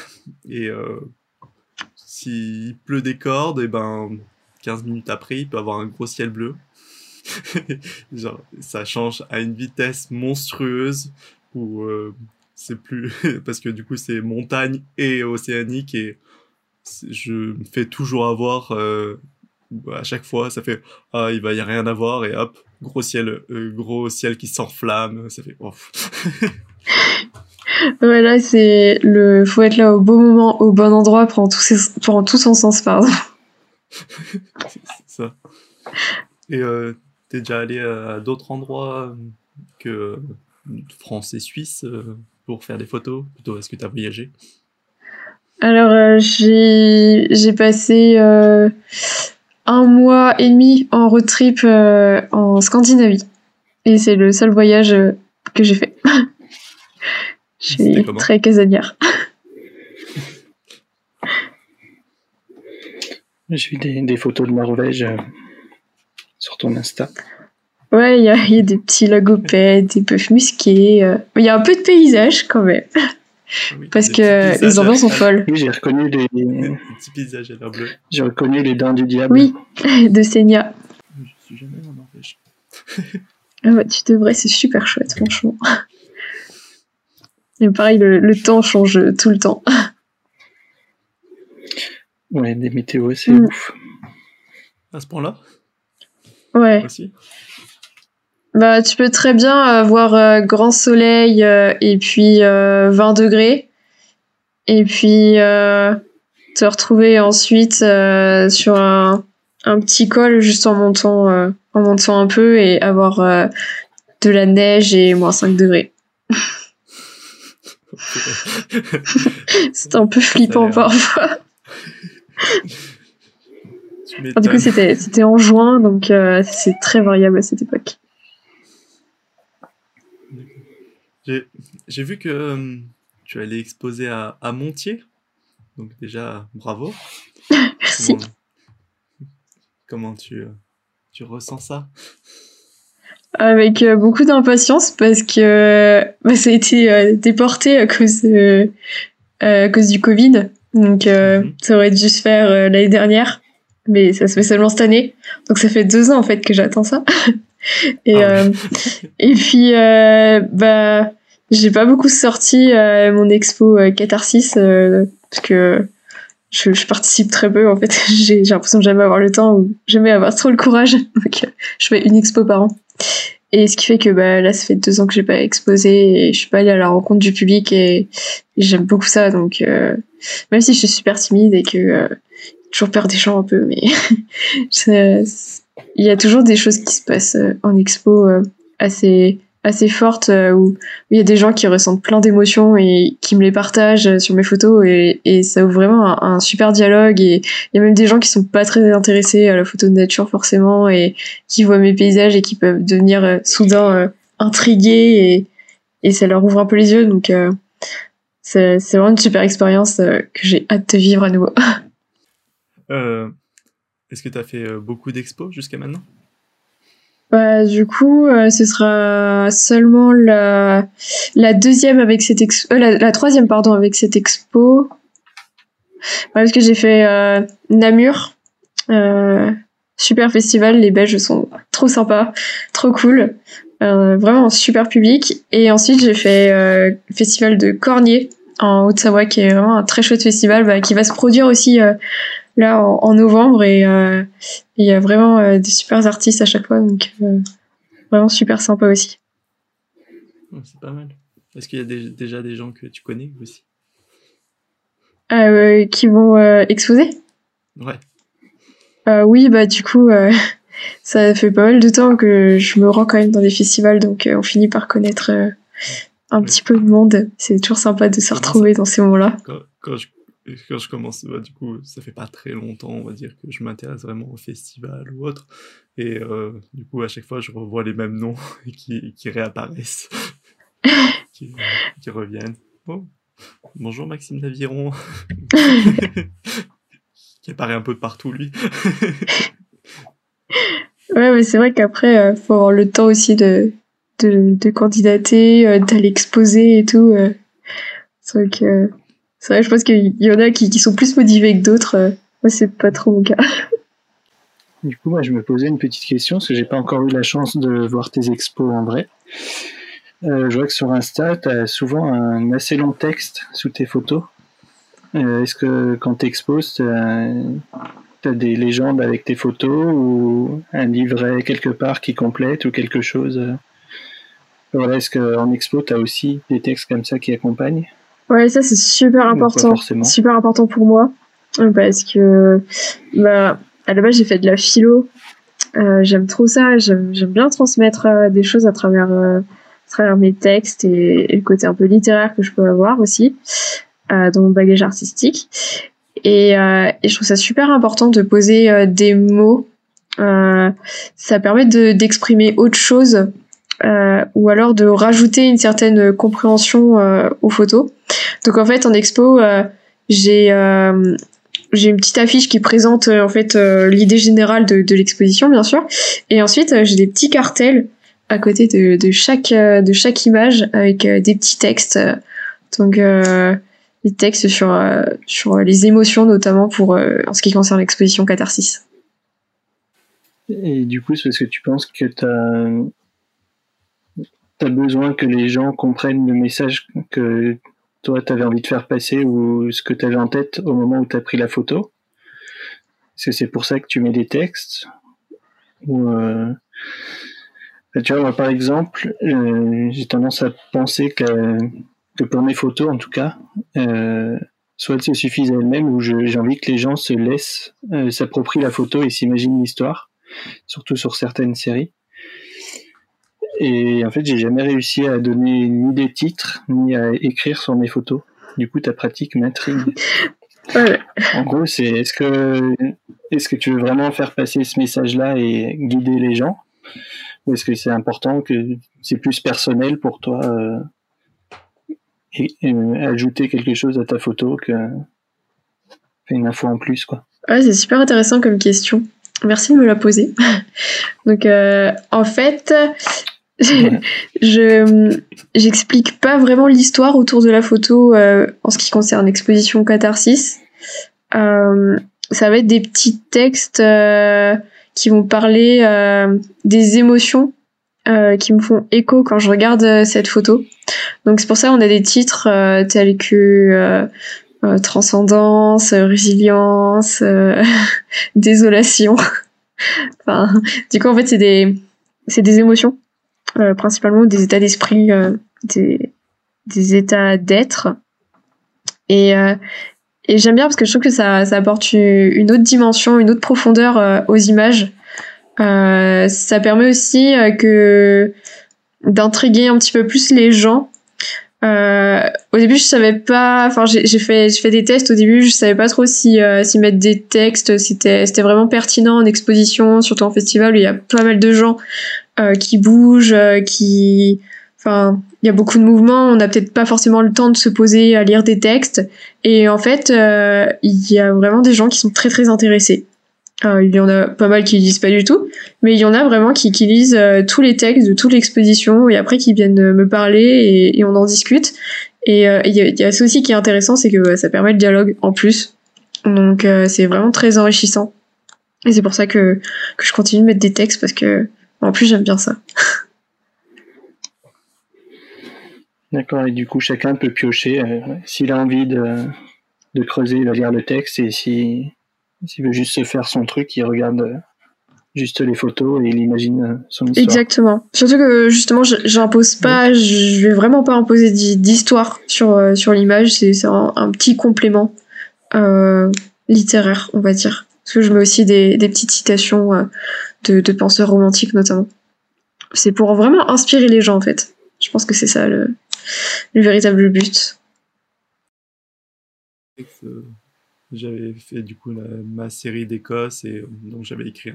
Et euh, s'il pleut des cordes, et ben 15 minutes après, il peut avoir un gros ciel bleu. Genre, ça change à une vitesse monstrueuse où euh, c'est plus parce que du coup c'est montagne et océanique et je me fais toujours avoir euh, à chaque fois ça fait ah il va y a rien à voir et hop gros ciel euh, gros ciel qui s'enflamme ça fait oh. ouais là c'est le faut être là au bon moment au bon endroit pendant tout, ses... pendant tout son sens pardon c'est ça et euh, t'es déjà allé à d'autres endroits que France et Suisse pour faire des photos? Plutôt, est-ce que tu as voyagé? Alors, euh, j'ai, j'ai passé euh, un mois et demi en road trip euh, en Scandinavie. Et c'est le seul voyage que j'ai fait. Je suis très casanière. J'ai vu des, des, photos de Norvège sur ton Insta. Ouais, il y a, y a, des petits lagopèdes, des bœufs musqués. Euh. Il y a un peu de paysage quand même. Parce que les ambiances sont folles. Oui, j'ai reconnu les. petits paysages à l'air bleu. J'ai reconnu les dents du diable. Oui, de Senia. Je suis jamais en Norvège. ah ouais, tu devrais, c'est super chouette, franchement. Et pareil, le, le, temps change tout le temps. Ouais, des météos, c'est mm. ouf. À ce point-là? Ouais. Bah, tu peux très bien avoir euh, grand soleil euh, et puis 20 euh, degrés. Et puis te retrouver ensuite sur un, un, petit col juste en montant, en montant un peu et avoir de la neige et moins 5 degrés. C'est un peu flippant parfois. du coup, c'était en juin, donc c'est très variable à cette époque. J'ai vu que euh, tu allais exposer à, à, Montier. Donc déjà, bravo. Merci. Comment, tu, euh, tu ressens ça? Avec euh, beaucoup d'impatience parce que bah, ça a été déporté à cause, à cause du Covid. Donc mhm. ça aurait dû se faire l'année dernière. Mais ça se fait seulement cette année. Donc ça fait deux ans en fait que j'attends ça. et, ah et puis, bah j'ai pas beaucoup sorti euh, mon expo euh, Catharsis euh, parce que je, je, participe très peu en fait. j'ai l'impression de jamais avoir le temps ou jamais avoir trop le courage. Donc je fais une expo par an. Et ce qui fait que bah, là, ça fait deux ans que j'ai pas exposé et je suis pas allée à la rencontre du public et, j'aime beaucoup ça. Donc même si je suis super timide et que toujours peur des gens un peu, mais il y a toujours des choses qui se passent en expo assez assez forte euh, où il y a des gens qui ressentent plein d'émotions et qui me les partagent euh, sur mes photos et, ça ouvre vraiment un, super dialogue et il y a même des gens qui sont pas très intéressés à la photo de nature forcément et qui voient mes paysages et qui peuvent devenir euh, soudain intrigués et, et ça leur ouvre un peu les yeux donc c'est vraiment une super expérience que j'ai hâte de vivre à nouveau. Est-ce que tu as fait beaucoup d'expos jusqu'à maintenant? Bah, du coup, euh, ce sera seulement la, deuxième avec cette expo, euh, la, troisième pardon avec cette expo. parce que j'ai fait euh, Namur, super festival, les Belges sont trop sympas, trop cool, vraiment super public. Et ensuite j'ai fait festival de Cornier en Haute-Savoie, qui est vraiment un très chouette festival, bah, qui va se produire aussi là en, novembre et euh, il y a vraiment euh, des super artistes à chaque fois donc euh, vraiment super sympa aussi. C'est pas mal. Est-ce qu'il y a déjà des gens que tu connais aussi? Qui vont exposer? Ouais. oui, bah du coup, ça fait pas mal de temps que je me rends quand même dans des festivals, donc on finit par connaître un petit peu de monde. C'est toujours sympa de se retrouver dans ces moments-là. quand je quand je commence, bah, du coup, ça fait pas très longtemps, on va dire, que je m'intéresse vraiment au festival ou autre. Et euh, du coup, à chaque fois, je revois les mêmes noms qui, qui réapparaissent, qui, qui, reviennent. Oh, bonjour Maxime Naviron, qui apparaît un peu de partout, lui. ouais, mais c'est vrai qu'après, il euh, faut avoir le temps aussi de, de, de candidater, euh, d'aller exposer et tout. c'est vrai que je pense qu'il y en a qui, sont plus motivés que d'autres. Euh, moi, c'est pas trop mon cas. Du coup, moi, je me posais une petite question, parce que j'ai pas encore eu la chance de voir tes expos en vrai. je vois que sur Insta, tu as souvent un assez long texte sous tes photos. Est-ce que quand tu exposes, tu as, des légendes avec tes photos ou un livret quelque part qui complète ou quelque chose voilà, Est-ce qu'en expo, tu as aussi des textes comme ça qui accompagnent? Ouais, ça c'est super important. Super important pour moi. Parce que bah, à la base j'ai fait de la philo. Euh, j'aime trop ça. J'aime bien transmettre euh, des choses à travers, euh, à travers mes textes et, le côté un peu littéraire que je peux avoir aussi dans mon bagage artistique. Et, et, je trouve ça super important de poser des mots. ça permet d'exprimer autre chose euh, ou alors de rajouter une certaine compréhension euh, aux photos. Donc en fait en expo euh, j'ai j'ai une petite affiche qui présente en fait l'idée générale de, de l'exposition bien sûr et ensuite j'ai des petits cartels à côté de, de chaque de chaque image avec des petits textes donc des textes sur sur les émotions notamment pour en ce qui concerne l'exposition Catharsis. Et du coup, c'est parce que tu penses que tu as tu as besoin que les gens comprennent le message que toi, tu avais envie de faire passer ou ce que tu avais en tête au moment où tu as pris la photo Est-ce que c'est pour ça que tu mets des textes ou euh, Tu vois, moi, par exemple, euh, j'ai tendance à penser que, que, pour mes photos, en tout cas, euh, soit elles se suffisent à elles-mêmes ou j'ai envie que les gens se laissent, s'approprient la photo et s'imaginent l'histoire, surtout sur certaines séries. Et en fait, j'ai jamais réussi à donner ni des titres, ni à écrire sur mes photos. Du coup, ta pratique m'intrigue. En gros, c'est est-ce que est-ce que tu veux vraiment faire passer ce message-là et guider les gens, ou est-ce que c'est important que c'est plus personnel pour toi euh, et, ajouter quelque chose à ta photo que une info en plus, quoi? Ouais, c'est super intéressant comme question. Merci de me la poser. Donc, euh, en fait, je j'explique pas vraiment l'histoire autour de la photo euh, en ce qui concerne l'exposition Catharsis. Euh, ça va être des petits textes euh, qui vont parler euh, des émotions euh, qui me font écho quand je regarde cette photo. Donc c'est pour ça qu'on a des titres tels que transcendance, résilience, désolation. enfin, du coup en fait c'est des c'est des émotions euh, principalement des états d'esprit, euh, des, des états d'être. Et, euh, et j'aime bien parce que je trouve que ça, ça apporte une autre dimension, une autre profondeur aux images. ça permet aussi que d'intriguer un petit peu plus les gens. Euh, au début, je savais pas. Enfin, j'ai fait, j'ai fait des tests au début. Je savais pas trop si, si mettre des textes, c'était, c'était vraiment pertinent en exposition, surtout en festival où il y a pas mal de gens. Euh, qui bouge, euh, qui, enfin, il y a beaucoup de mouvements. On n'a peut-être pas forcément le temps de se poser à lire des textes. Et en fait, euh, il y a vraiment des gens qui sont très très intéressés. Il y en a pas mal qui lisent pas du tout, mais il y en a vraiment qui, qui lisent tous les textes de toute l'exposition et après qui viennent me parler et, on en discute. Et il y, a, ça aussi qui est intéressant, c'est que ça permet le dialogue en plus. Donc c'est vraiment très enrichissant. Et c'est pour ça que, que je continue de mettre des textes parce que en plus, j'aime bien ça. D'accord, et du coup, chacun peut piocher. Euh, s'il a envie de, de, creuser, il va lire le texte, et s'il veut juste se faire son truc, il regarde euh, juste les photos et il imagine euh, son histoire. Exactement. Surtout que justement, j'impose pas, je vais vraiment pas imposer d'histoire sur, sur l'image, c'est un, un, petit complément littéraire, on va dire. Parce que je mets aussi des, des petites citations de, penseurs romantiques notamment. C'est pour vraiment inspirer les gens en fait. Je pense que c'est ça le, véritable but. J'avais fait du coup ma série d'Écosse et donc j'avais écrit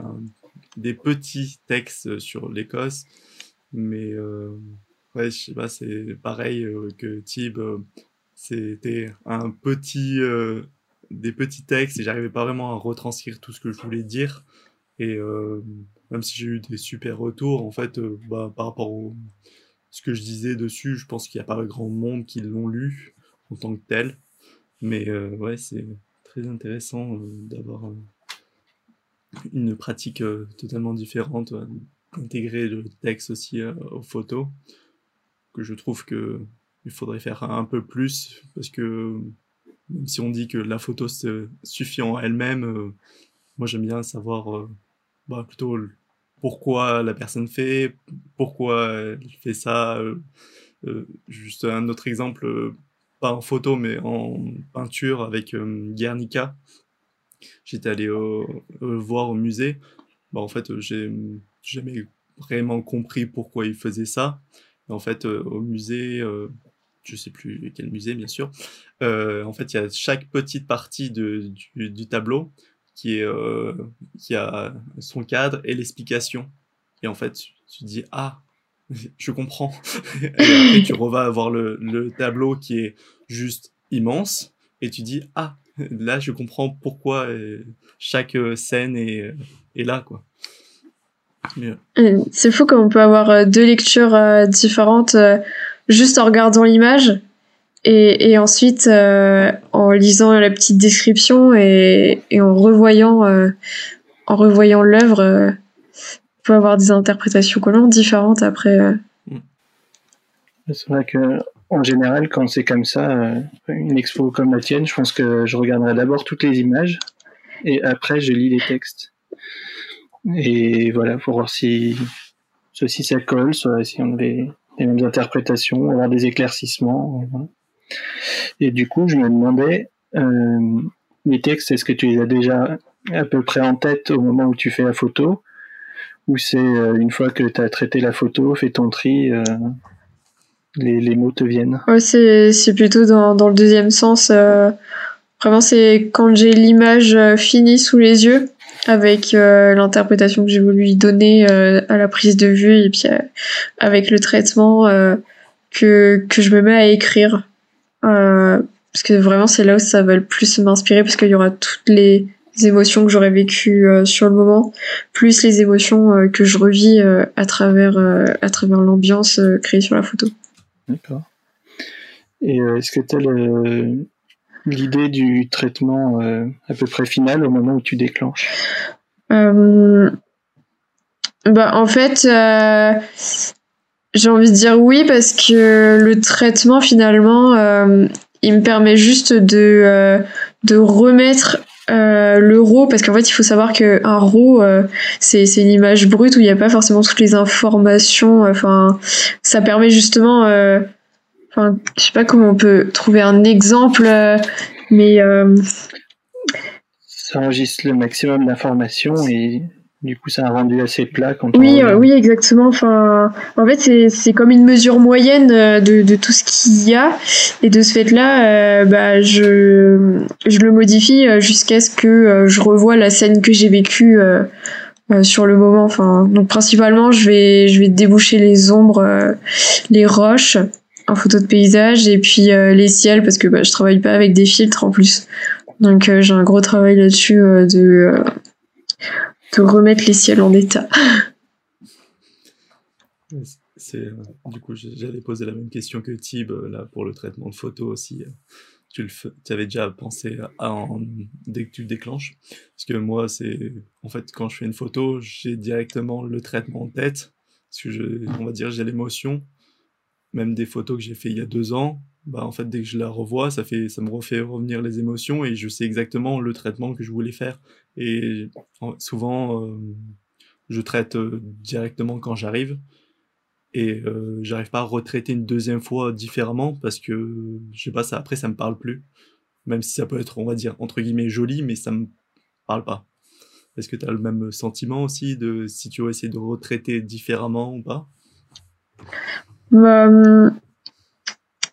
des petits textes sur l'Écosse, mais euh, ouais, je sais pas, c'est pareil euh, que Tib, euh, c'était un petit, des petits textes et j'arrivais pas vraiment à retranscrire tout ce que je voulais dire. Et euh, même si j'ai eu des super retours, en fait, euh, bah, par rapport à ce que je disais dessus, je pense qu'il n'y a pas grand monde qui l'ont lu en tant que tel. Mais euh, ouais, c'est très intéressant d'avoir une pratique totalement différente, d'intégrer le texte aussi aux photos. que je trouve que il faudrait faire un peu plus parce que même si on dit que la photo suffit en elle-même, euh, moi j'aime bien savoir euh, bah, plutôt pourquoi la personne fait, pourquoi elle fait ça. Euh, juste un autre exemple, pas en photo mais en peinture avec Guernica. J'étais allé voir au musée. Bah, en fait, j'ai jamais vraiment compris pourquoi il faisait ça. En fait, au musée, je sais plus quel musée bien sûr. Euh, en fait, il y a chaque petite partie de, du, tableau qui est euh, qui a son cadre et l'explication. Et en fait, tu, dis ah, je comprends. et après, tu revas voir le, le tableau qui est juste immense et tu dis ah, là, je comprends pourquoi euh, chaque scène est, est là quoi. C'est fou comme on peut avoir deux lectures différentes juste en regardant l'image et, ensuite euh, en lisant la petite description et, et en revoyant euh, en revoyant l'œuvre euh, peut avoir des interprétations complètement différentes après mm. c'est vrai que en général quand c'est comme ça une expo comme la tienne je pense que je regarderai d'abord toutes les images et après je lis les textes et voilà pour voir si si ça colle soit si on avait les mêmes interprétations, avoir des éclaircissements. Et du coup, je me demandais, euh, les textes, est-ce que tu les as déjà à peu près en tête au moment où tu fais la photo? Ou c'est euh, une fois que tu as traité la photo, fait ton tri, euh, les, les, mots te viennent ouais, c'est plutôt dans, dans, le deuxième sens. vraiment, c'est quand j'ai l'image finie sous les yeux avec euh, l'interprétation que j'ai voulu donner euh, à la prise de vue et puis euh, avec le traitement que, que je me mets à écrire. parce que vraiment, c'est là où ça va le plus m'inspirer parce qu'il y aura toutes les émotions que j'aurais vécues sur le moment, plus les émotions que je revis à travers, à travers l'ambiance créée sur la photo. D'accord. Et est-ce que tu as l'idée du traitement euh, à peu près final au moment où tu déclenches? Euh, bah, En fait, euh, j'ai envie de dire oui parce que le traitement finalement, il me permet juste de, de remettre le RAW, parce qu'en fait, il faut savoir qu'un RAW, c'est, c'est une image brute où il n'y a pas forcément toutes les informations. Enfin, ça permet justement Enfin, je sais pas comment on peut trouver un exemple, euh, mais. Euh... Ça enregistre le maximum d'informations et du coup, ça a rendu assez plat. Quand oui, oui, exactement. Enfin, en fait, c'est comme une mesure moyenne euh, de, de tout ce qu'il y a. Et de ce fait-là, euh, bah, je, je le modifie jusqu'à ce que je revoie la scène que j'ai vécue sur le moment. Enfin, donc principalement, je vais, je vais déboucher les ombres, les roches en photo de paysage et puis euh, les ciels parce que bah, je travaille pas avec des filtres en plus. Donc euh, j'ai un gros travail là-dessus euh, de, de remettre les ciels en état. C'est, du coup, j'allais poser la même question que Tib là pour le traitement de photos aussi. Tu, le tu avais déjà pensé à dès que tu le déclenches Parce que moi, c'est en fait quand je fais une photo, j'ai directement le traitement en tête. Parce que je, on va dire, j'ai l'émotion même des photos que j'ai fait il y a deux ans, bah en fait dès que je la revois, ça fait ça me refait revenir les émotions et je sais exactement le traitement que je voulais faire. Et souvent euh, je traite euh, directement quand j'arrive et euh, j'arrive pas à retraiter une deuxième fois différemment parce que je sais pas ça après ça me parle plus. Même si ça peut être on va dire entre guillemets joli mais ça me parle pas. Est-ce que tu as le même sentiment aussi de si tu veux essayer de retraiter différemment ou pas? Euh,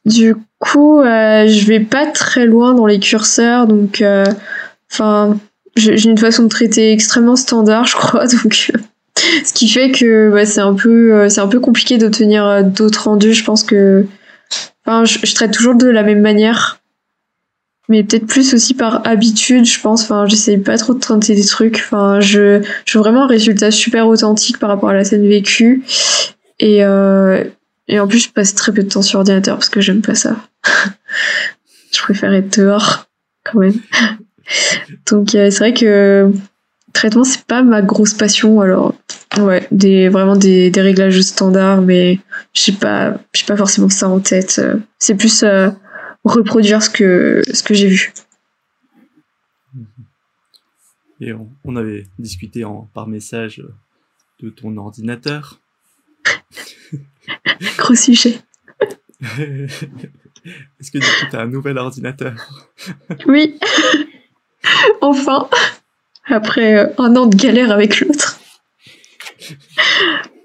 du coup, euh, je vais pas très loin dans les curseurs, donc, euh, enfin, j'ai une façon de traiter extrêmement standard, je crois, donc, ce qui fait que bah, c'est un peu, c'est un peu compliqué d'obtenir d'autres rendus. Je pense que, enfin, je, traite toujours de la même manière, mais peut-être plus aussi par habitude, je pense. Enfin, j'essaye pas trop de traiter des trucs. Enfin, je, je veux vraiment un résultat super authentique par rapport à la scène vécue. Et, euh, et en plus, je passe très peu de temps sur ordinateur parce que j'aime pas ça. je préfère être dehors, quand même. Donc, euh, c'est vrai que traitement, c'est pas ma grosse passion. Alors, Ouais, des, vraiment des, des réglages standards, mais j'ai pas, j'ai pas forcément ça en tête. C'est plus euh, reproduire ce que, ce que j'ai vu. Et on, on avait discuté en, par message de ton ordinateur. Gros sujet. Est-ce que du coup, tu as un nouvel ordinateur? Oui. enfin. Après euh, un an de galère avec l'autre.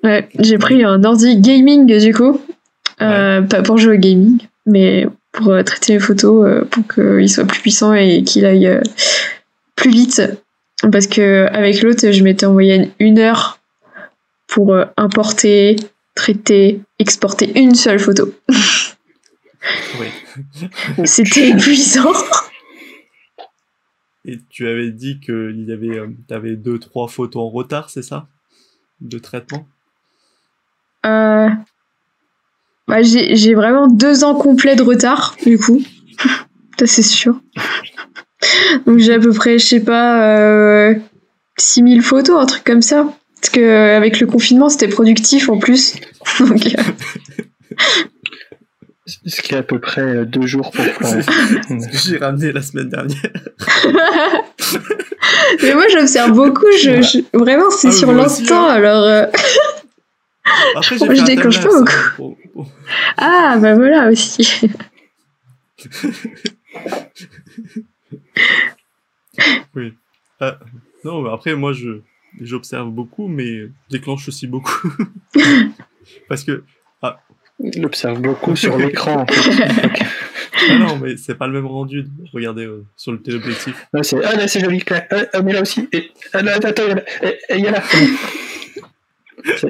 Ouais, j'ai pris un ordi gaming du coup. Euh, Pas pour jouer au gaming, mais pour euh, traiter les photos, euh, pour qu'il soit plus puissant et qu'il aille plus vite. Parce que avec l'autre, je mettais en moyenne une heure pour importer, traiter, exporter une seule photo. Oui. C'était épuisant. Et tu avais dit qu'il y avait, euh, t'avais deux, trois photos en retard, c'est ça? De traitement? Euh, bah, j'ai vraiment deux ans complets de retard, du coup. Ça, c'est sûr. Donc, j'ai à peu près, je sais pas, euh, 6000 photos, un truc comme ça. Parce que euh, avec le confinement, c'était productif en plus. Donc, euh, Ce qui est à peu près euh, deux jours pour j'ai ramené la semaine dernière. Mais moi, j'observe beaucoup. Je, je- Vraiment, c'est Ah, sur l'instant. hein. Alors, euh, Après, Je déclenche pas timelapse, hein, pour- pour- ah, bah voilà aussi. Oui. Ah, non, mais après, moi, je j'observe beaucoup, mais je déclenche aussi beaucoup. Parce que, Il observe beaucoup sur l'écran. En fait. ah non, mais c'est pas le même rendu. Regardez euh, sur le téléobjectif. C'est ah là c'est joli. Ah, ah, mais là aussi. Et, ah, là, attends, il y a là.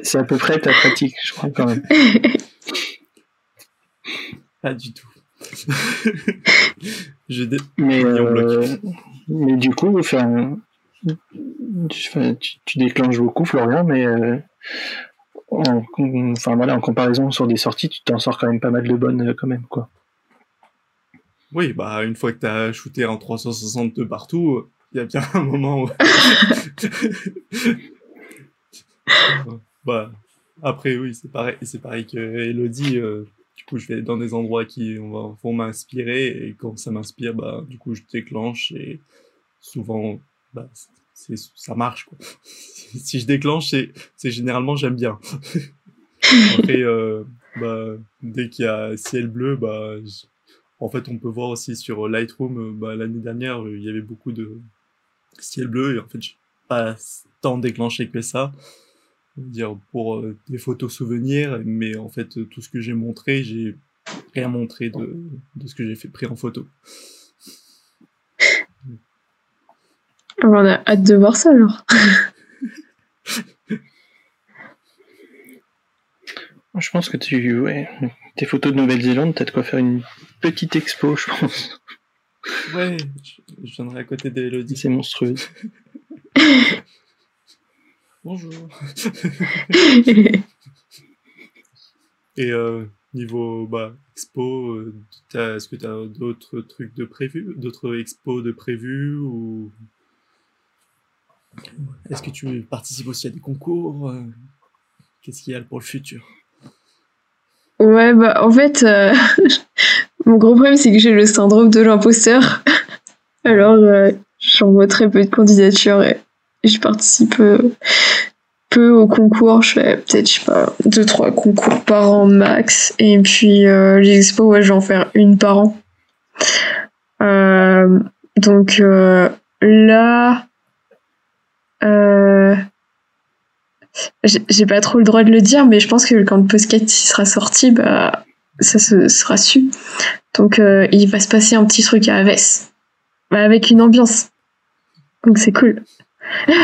C'est- à peu près ta pratique, je crois quand même. Pas du tout. je dé- Mais, euh, mais du coup, enfin, tu, enfin, tu- tu déclenches beaucoup, Florian, mais euh, en, enfin, voilà, en comparaison sur des sorties, tu t'en sors quand même pas mal de bonnes euh, quand même. Quoi. Oui, bah, une fois que t'as shooté en 360 de partout, il y a bien un moment où. bah, après, oui, c'est pareil, c'est pareil que Elodie. euh, du coup, je vais dans des endroits qui vont m'inspirer et quand ça m'inspire, bah, du coup, je déclenche et souvent, bah, ça marche, quoi. si je déclenche, c'est, c'est généralement j'aime bien. Après, euh, bah, dès qu'il y a ciel bleu, bah, en fait, on peut voir aussi sur Lightroom, euh, bah, l'année dernière, euh, il y avait beaucoup de ciel bleu et en fait, j'ai pas tant déclenché que ça. Dire pour euh, des photos souvenirs, mais en fait, tout ce que j'ai montré, j'ai rien montré de, de ce que j'ai fait pris en photo. On a hâte de voir ça alors. Je pense que tu, ouais, tes photos de Nouvelle-Zélande, t'as de quoi faire une petite expo, je pense. Ouais, je, je viendrai à côté d'Elodie. C'est monstrueux. Bonjour. Et euh, niveau bah, expo, euh, t'as- est-ce que tu as d'autres trucs de prévu, d'autres expos de prévus ou? Est-ce que tu participes aussi à des concours euh, Qu'est-ce qu'il y a pour le futur? Ouais, bah en fait, euh, mon gros problème c'est que j'ai le syndrome de l'imposteur. Alors, euh, j'envoie très peu de candidatures et je participe peu au concours. Je fais peut-être, je sais pas, deux, trois concours par an max. Et puis, les expos, ouais, je vais en faire une par an. Donc là, euh, j'ai pas trop le droit de le dire, mais je pense que quand le podcast sera sorti, bah, ça se sera su. Donc, euh, il va se passer un petit truc à Aves. Bah, avec une ambiance. Donc, c'est cool.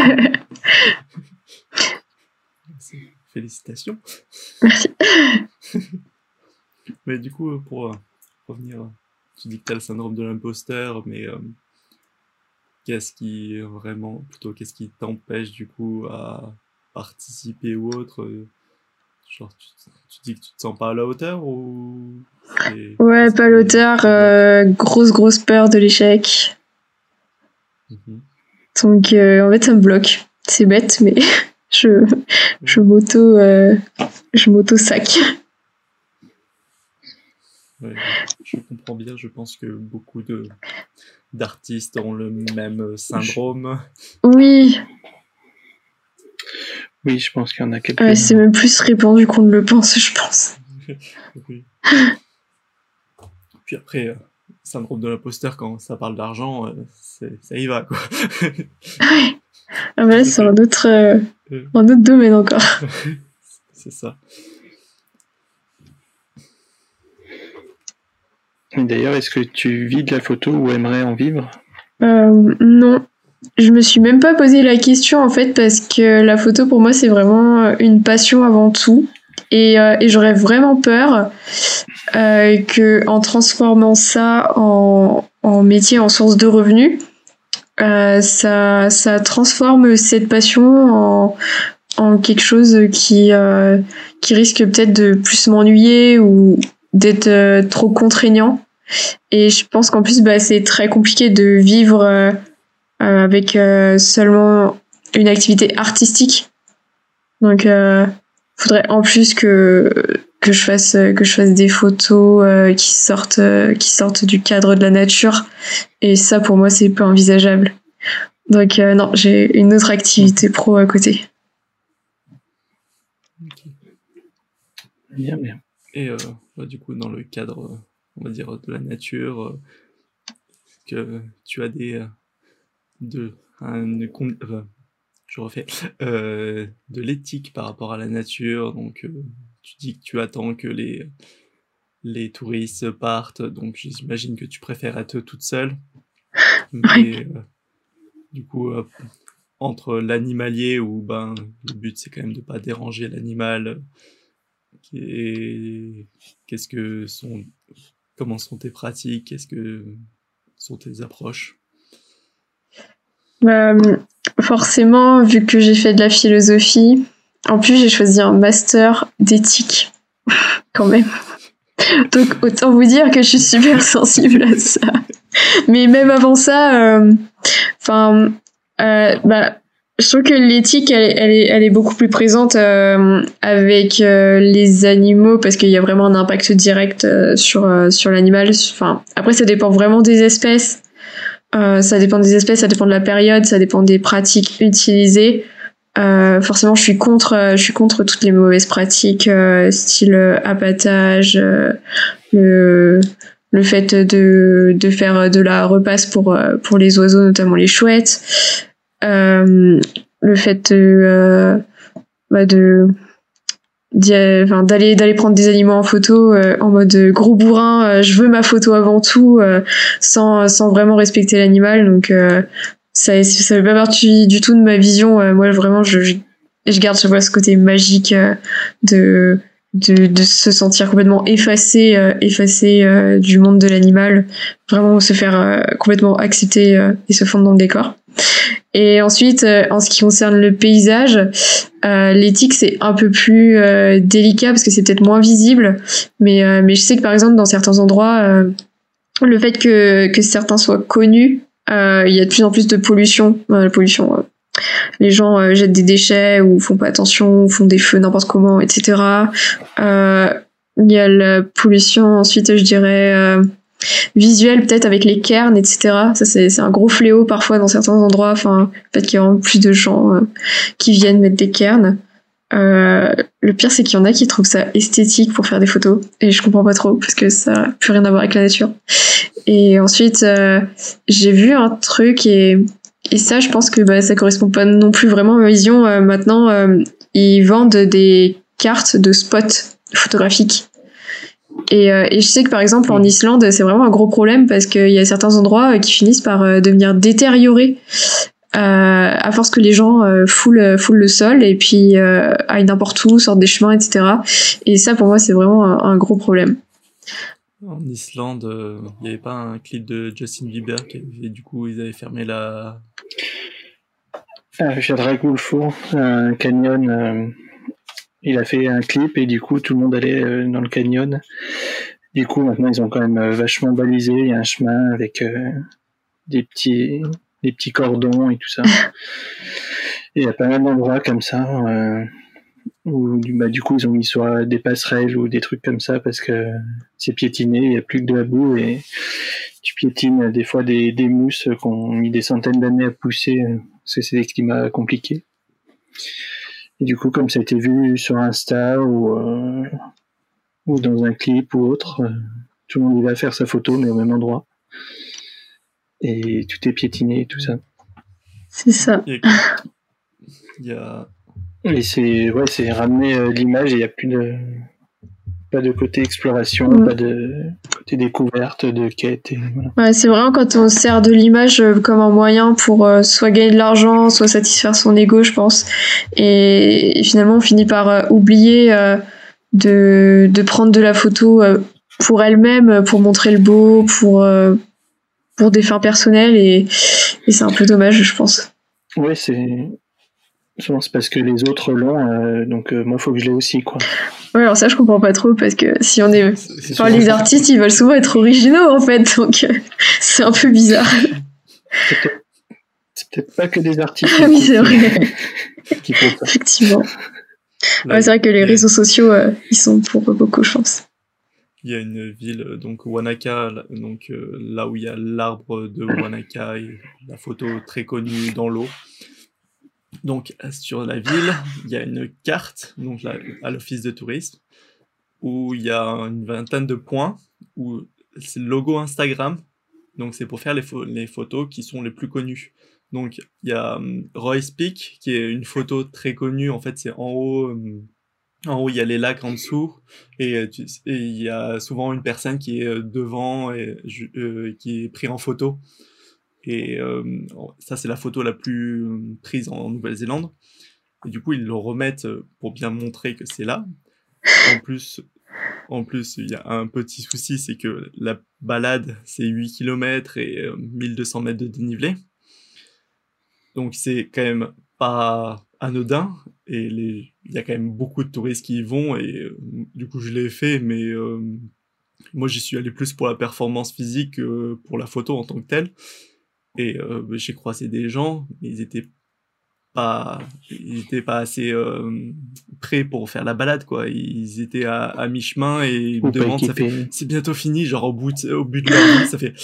Félicitations. Merci. Mais du coup, euh, pour revenir, tu dis que tu as le syndrome de l'imposteur, mais qu'est-ce qui euh, vraiment, plutôt qu'est-ce qui t'empêche du coup à participer ou autre euh, Genre, tu, tu dis que tu te sens pas à la hauteur ou Ouais, pas qui- l'auteur. euh, grosse, grosse peur de l'échec. Mhm. Donc, euh, en fait, ça me bloque. C'est bête, mais je, je m'auto, je m'auto sac. Je comprends bien. Je pense que beaucoup de d'artistes ont le même syndrome. Oui. Oui, je pense qu'il y en a quelques. c'est même plus répandu qu'on ne le pense, je pense. oui. Puis après, euh, syndrome de l'imposteur, quand ça parle d'argent, euh, ça y va, quoi. oui. Ah bah là, c'est un autre, euh, un autre domaine encore. c'est ça. D'ailleurs, est-ce que tu vis de la photo ou aimerais en vivre? Non, je me suis même pas posé la question en fait parce que la photo pour moi c'est vraiment une passion avant tout. Et, euh, et j'aurais vraiment peur euh, que en transformant ça en, en, métier, en source de revenus, euh, ça, ça transforme cette passion en, en quelque chose qui, euh, qui risque peut-être de plus m'ennuyer ou d'être euh, trop contraignant. Et je pense qu'en plus, bah, c'est très compliqué de vivre euh, avec seulement une activité artistique. Donc, faudrait en plus que que je fasse que je fasse des photos euh, qui sortent euh, qui sortent du cadre de la nature. Et ça pour moi c'est peu envisageable. Donc euh, non j'ai une autre activité pro à côté. Bien bien et bah, du coup dans le cadre on va dire de la nature que tu as des de un, je refais, euh, de l'éthique par rapport à la nature. Donc, euh, tu dis que tu attends que les, les touristes partent, donc j'imagine que tu préfères être toute seule. Mais, euh, du coup, entre l'animalier où ben, le but c'est quand même de pas déranger l'animal, qu'est-ce que sont, comment sont tes pratiques, qu'est-ce que sont tes approches? Bah, forcément, vu que j'ai fait de la philosophie, en plus j'ai choisi un master d'éthique, quand même. Donc autant vous dire que je suis super sensible à ça. Mais même avant ça, euh, enfin, euh, bah, je trouve que l'éthique, elle, elle, est, elle est beaucoup plus présente euh, avec euh, les animaux parce qu'il y a vraiment un impact direct euh, sur sur l'animal. Enfin, après, ça dépend vraiment des espèces. Euh, ça dépend des espèces, ça dépend de la période, ça dépend des pratiques utilisées. Euh, forcément, je suis contre, euh, je suis contre toutes les mauvaises pratiques, euh, style abattage, le le fait de de faire de la repasse pour pour les oiseaux, notamment les chouettes, le fait de bah de d'aller d'aller prendre des animaux en photo euh, en mode gros bourrin euh, je veux ma photo avant tout euh, sans sans vraiment respecter l'animal. Donc ça ça fait pas partie du tout de ma vision. Moi vraiment je, je, garde je vois ce côté magique de de, de se sentir complètement effacé effacé du monde de l'animal. Vraiment se faire complètement accepter et se fondre dans le décor et ensuite, euh, en ce qui concerne le paysage, euh, l'éthique c'est un peu plus euh, délicat parce que c'est peut-être moins visible. Mais, mais je sais que par exemple dans certains endroits, le fait que, que certains soient connus, il y a de plus en plus de pollution. la pollution, les gens jettent des déchets ou font pas attention, ou font des feux n'importe comment, etc. il y a la pollution ensuite, je dirais visuel peut-être avec les cairns, etc. Ça c'est un gros fléau parfois dans certains endroits. Enfin, peut-être qu'il y a plus de gens euh, qui viennent mettre des cairns. Euh, le pire c'est qu'il y en a qui trouvent ça esthétique pour faire des photos et je comprends pas trop parce que ça n'a plus rien à voir avec la nature. Et ensuite euh, j'ai vu un truc et et ça je pense que bah, ça correspond pas non plus vraiment à ma vision. maintenant ils vendent des cartes de spots photographiques et, euh, et, je sais que par exemple en Islande, c'est vraiment un gros problème parce qu'il y a certains endroits euh, qui finissent par euh, devenir détériorés à force que les gens foulent, foulent le sol et puis aillent n'importe où, sortent des chemins, etc. Et ça pour moi c'est vraiment un, gros problème. En Islande, il n'y avait pas un clip de Justin Bieber et du coup ils avaient fermé la. Euh, un canyon il a fait un clip et du coup tout le monde allait euh, dans le canyon. Du coup maintenant ils ont quand même euh, vachement balisé, il y a un chemin avec euh, des petits des petits cordons et tout ça. Et il y a pas mal d'endroits comme ça euh, où bah, du coup ils ont mis soit des passerelles ou des trucs comme ça parce que c'est piétiné, il n'y a plus que de la boue et tu piétines des fois des, des mousses qu'on mis des centaines d'années à pousser parce que c'est des climats compliqués. Et du coup, comme ça a été vu sur Insta ou, euh, ou dans un clip ou autre, euh, tout le monde y va faire sa photo mais au même endroit. Et tout est piétiné et tout ça. C'est ça. Il y a. Et c'est ouais, c'est ramener euh, l'image et il n'y a plus de pas de côté exploration, Mm. pas de côté découverte, de quête. Et voilà. Ouais, c'est vraiment quand on sert de l'image euh, comme un moyen pour euh, soit gagner de l'argent, soit satisfaire son ego, je pense. Et, et finalement, on finit par euh, oublier euh, de, de prendre de la photo pour elle-même, pour montrer le beau, pour, pour des fins personnelles. Et, et c'est un peu dommage, je pense. Ouais, c'est souvent c'est parce que les autres l'ont, euh, donc euh, moi faut que je l'ai aussi quoi. Ouais, alors ça, je comprends pas trop parce que si on est. Enfin, les ça. artistes, ils veulent souvent être originaux en fait, donc euh, c'est un peu bizarre. C'est peut-être- pas que des artistes Ah oui, c'est vrai. qui font ça. Effectivement. Ouais, c'est vrai que les il réseaux sociaux, euh, ils sont pour beaucoup, je pense. Il y a une ville, donc Wanaka, là- donc euh, là où il y a l'arbre de Wanaka et la photo très connue dans l'eau. Donc sur la ville, il y a une carte, donc là, à l'office de tourisme, où il y a une vingtaine de points, où c'est le logo Instagram, donc c'est pour faire les, pho- les photos qui sont les plus connues. Donc il y a hum, Royce Peak, qui est une photo très connue, en fait c'est en haut, hum, en haut il y a les lacs en dessous, et euh, et il y a souvent une personne qui est euh, devant et euh, qui est pris en photo. Et euh, ça, c'est la photo la plus euh, prise en Nouvelle-Zélande. Et du coup, ils le remettent euh, pour bien montrer que c'est là. En plus, en plus, il y a un petit souci, c'est que la balade, c'est 8 km et euh, 1200 mètres de dénivelé. Donc c'est quand même pas anodin et il y a quand même beaucoup de touristes qui y vont et euh, du coup je l'ai fait mais euh, moi j'y suis allé plus pour la performance physique que pour la photo en tant que telle et euh, j'ai croisé des gens mais ils étaient pas ils étaient pas assez euh, prêts pour faire la balade quoi. Ils étaient à, à mi-chemin et ils me demandent ça fait c'est bientôt fini genre au bout de, au but de leur vie ça fait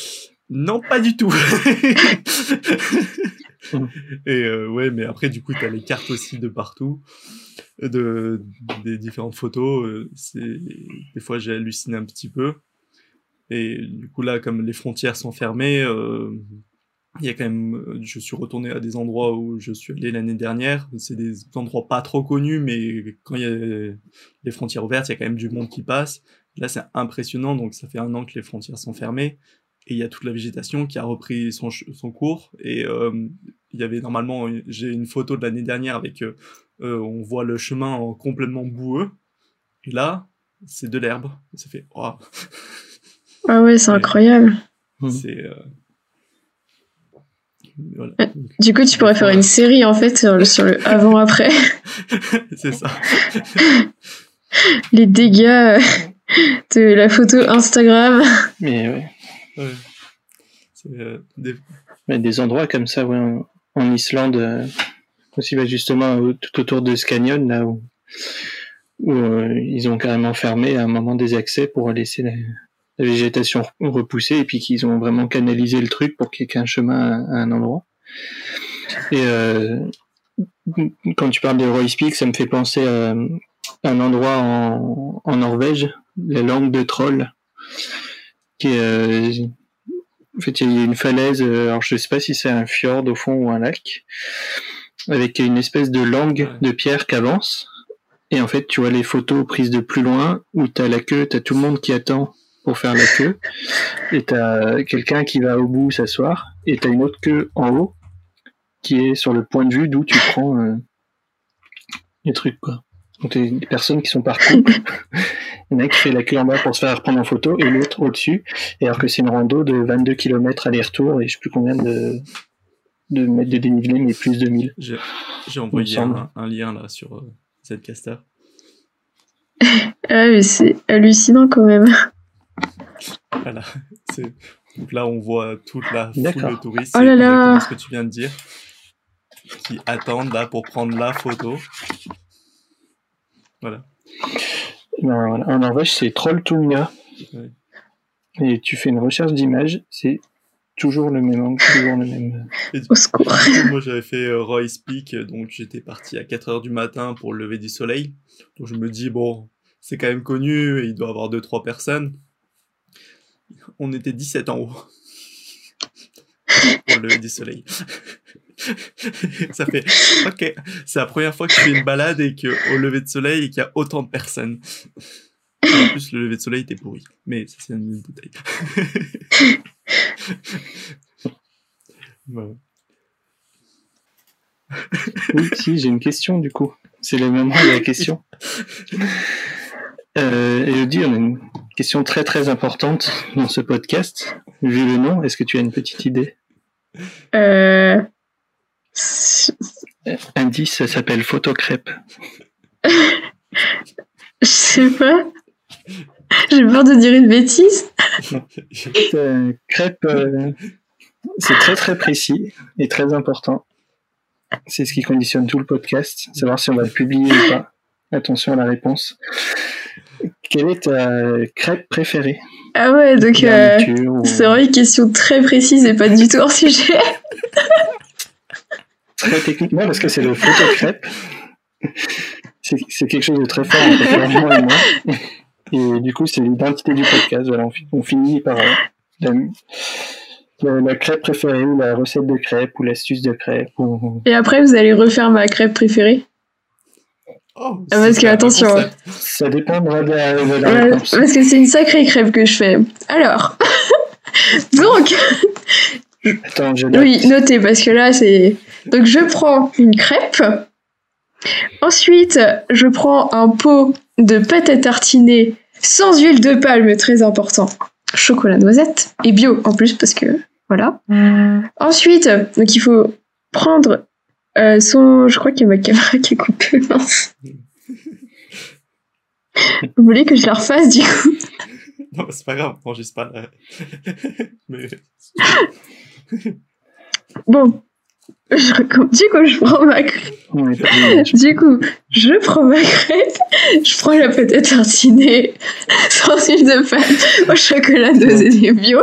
non pas du tout. Et euh, ouais mais après du coup t'as les cartes aussi de partout de des différentes photos c'est des fois j'ai halluciné un petit peu. Et du coup là comme les frontières sont fermées euh, il y a quand même je suis retourné à des endroits où je suis allé l'année dernière. C'est des endroits pas trop connus mais quand il y a les frontières ouvertes il y a quand même du monde qui passe. Là c'est impressionnant donc ça fait un an que les frontières sont fermées et il y a toute la végétation qui a repris son, son cours. Et euh, il y avait normalement j'ai une photo de l'année dernière avec euh, euh, on voit le chemin en complètement boueux. Et là c'est de l'herbe. Ça fait oh, Ah ouais, c'est incroyable. C'est euh, voilà. Du coup, tu pourrais faire une série en fait sur le, avant-après, c'est ça les dégâts euh, de la photo Instagram. Mais ouais. Euh, des- Mais des endroits comme ça, ouais, en, en Islande, euh, aussi bah, justement tout autour de ce canyon là où, où euh, ils ont carrément fermé à un moment des accès pour laisser la, la végétation re- repousser et puis qu'ils ont vraiment canalisé le truc pour qu'il y ait qu'un chemin à, un endroit. Et euh, quand tu parles de Royce Peak, ça me fait penser à un endroit en, en Norvège, la langue de Troll, qui est euh, en fait, il y a une falaise, euh, alors je sais pas si c'est un fjord au fond ou un lac, avec une espèce de langue de pierre qui avance. Et en fait, tu vois les photos prises de plus loin, où t'as la queue, t'as tout le monde qui attend pour faire la queue, et t'as quelqu'un qui va au bout s'asseoir, et t'as une autre queue en haut, qui est sur le point de vue d'où tu prends euh, les trucs, quoi. Donc t'as des personnes qui sont par couple. Il y en a un qui fait la queue en bas pour se faire prendre en photo, et l'autre au-dessus. Et alors que c'est une rando de 22 km aller-retour et je sais plus combien de, de mètres de dénivelé, mais plus de 1000. j'ai j'ai envoyé un, un lien là sur euh, Zcaster Ah, mais c'est hallucinant quand même. Voilà. Donc là, on voit toute la foule de touristes. Oh c'est là ce que tu viens de dire. qui attendent là pour prendre la photo. Voilà. Ben. En Norvège, c'est Trolltunga. Ouais. Et tu fais une recherche d'image, c'est toujours le même angle, toujours le même. Et du Au secours. moi j'avais fait euh, Royce Peak, donc j'étais parti à 4 heures du matin pour le lever du soleil. Donc je me dis, bon, c'est quand même connu, il doit y avoir 2-3 personnes. On était 17 en haut. pour le lever du soleil. Ça fait, ok, c'est la première fois que je fais une balade et qu'au lever de soleil et qu'il y a autant de personnes. Et en plus, le lever de soleil était pourri. Mais ça, c'est une bouteille. Voilà. Oui, si, j'ai une question du coup. C'est le moment de la question. Euh, Elodie, on a une question très très importante dans ce podcast. Vu le nom, est-ce que tu as une petite idée? Euh... Indice, ça s'appelle photocrêpe. Je sais pas. J'ai peur de dire une bêtise. Euh, crêpe, euh, c'est très très précis et très important. C'est ce qui conditionne tout le podcast, savoir si on va le publier ou pas. Attention à la réponse. Quelle est ta crêpe préférée? Ah ouais, donc euh, ou- c'est vraiment une question très précise et pas du tout hors sujet. Très techniquement, parce que c'est le photocrêpe. C'est c'est quelque chose de très fort entre Florian et moi. Et du coup, c'est l'identité du podcast. Voilà, on, fi- on finit par euh, la, la- la crêpe préférée, ou la recette de crêpe, ou l'astuce de crêpe. Ou... Et après, vous allez refaire ma crêpe préférée? Oh, Ah, parce que, attention, concept. Ça dépendra de la, de la Ouais, réponse. parce que c'est une sacrée crêpe que je fais. Alors, donc, Attends, je oui, notez, parce que là, c'est... Donc, je prends une crêpe. Ensuite, je prends un pot de pâte à tartiner sans huile de palme, très important. Chocolat noisette et bio en plus, parce que voilà. Ensuite, donc il faut prendre euh, son. Je crois qu'il y a ma caméra qui est coupée, mince. Vous voulez que je la refasse du coup? Non, c'est pas grave, juste pas. la- Mais Bon, je recommence. Du coup, je prends ma crêpe. Du coup, je prends ma crêpe, je prends la pâte à tartiner sans huile de palme au chocolat dosé bio.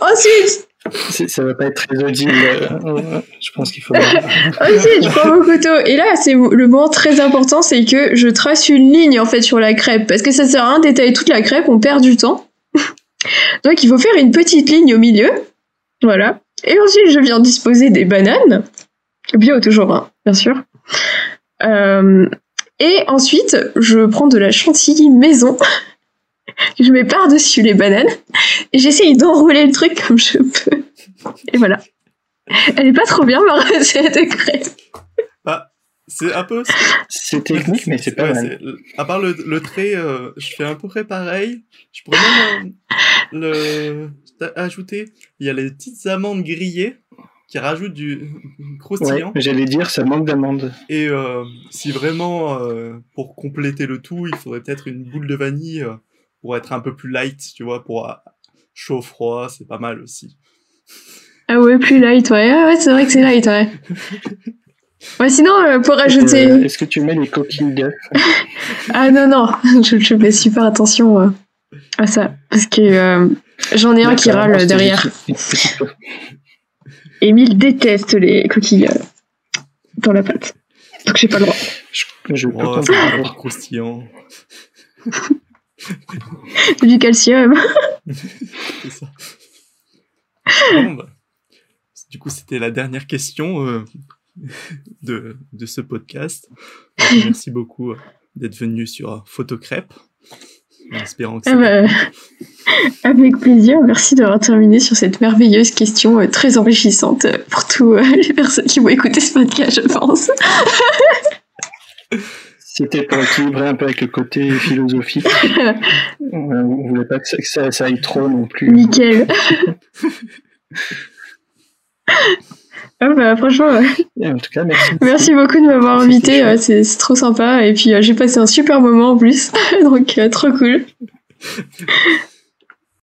Ensuite, Ça va pas être très audible. Je pense qu'il faut. ensuite, je prends mon couteau. Et là, c'est le moment très important, c'est que je trace une ligne en fait sur la crêpe. Parce que ça sert à rien d'étaler toute la crêpe, on perd du temps. Donc il faut faire une petite ligne au milieu. Voilà. Et ensuite, je viens disposer des bananes. Bio toujours, hein, bien sûr. Euh, et ensuite, je prends de la chantilly maison. Je mets par-dessus les bananes. Et j'essaye d'enrouler le truc comme je peux. Et voilà. Elle est pas trop bien ma recette de crêpes. bah, c'est un peu. C'est technique, mais c'est pas ouais, mal. À part le, le trait, euh, je fais à peu près pareil. Je pourrais même euh, le ajouter. Il y a les petites amandes grillées qui rajoutent du Ouais, croustillant. j'allais dire, ça manque d'amandes. Et euh, si vraiment, euh, pour compléter le tout, il faudrait peut-être une boule de vanille euh, pour être un peu plus light, tu vois, pour euh, chaud-froid, c'est pas mal aussi. Ah ouais, plus light, ouais. Ah ouais, c'est vrai que c'est light, ouais. Ouais, sinon, euh, pour rajouter... Euh, Est-ce que tu mets les coquilles d'œufs Ah non, non, je, je fais super attention euh, à ça. Parce que euh, j'en ai un qui râle derrière. Emile déteste les coquilles dans la pâte. Donc j'ai pas le droit. Je, je peux Oh, c'est pas croustillant, Du calcium. c'est ça. Bon, bah, du coup, c'était la dernière question euh, de, de ce podcast. Donc, merci beaucoup euh, d'être venu sur euh, Photocrêpe. En espérant que Ah bah, avec plaisir. Merci d'avoir terminé sur cette merveilleuse question euh, très enrichissante euh, pour tous euh, les personnes qui vont écouter ce podcast, je pense. C'était pour équilibrer un peu avec le côté philosophique. On voulait pas que ça, que ça- ça aille trop non plus. Nickel. Ah bah, franchement, ouais. En tout cas, merci. merci beaucoup de m'avoir invité. c'est trop sympa. Et puis, euh, j'ai passé un super moment en plus. Donc, euh, trop cool.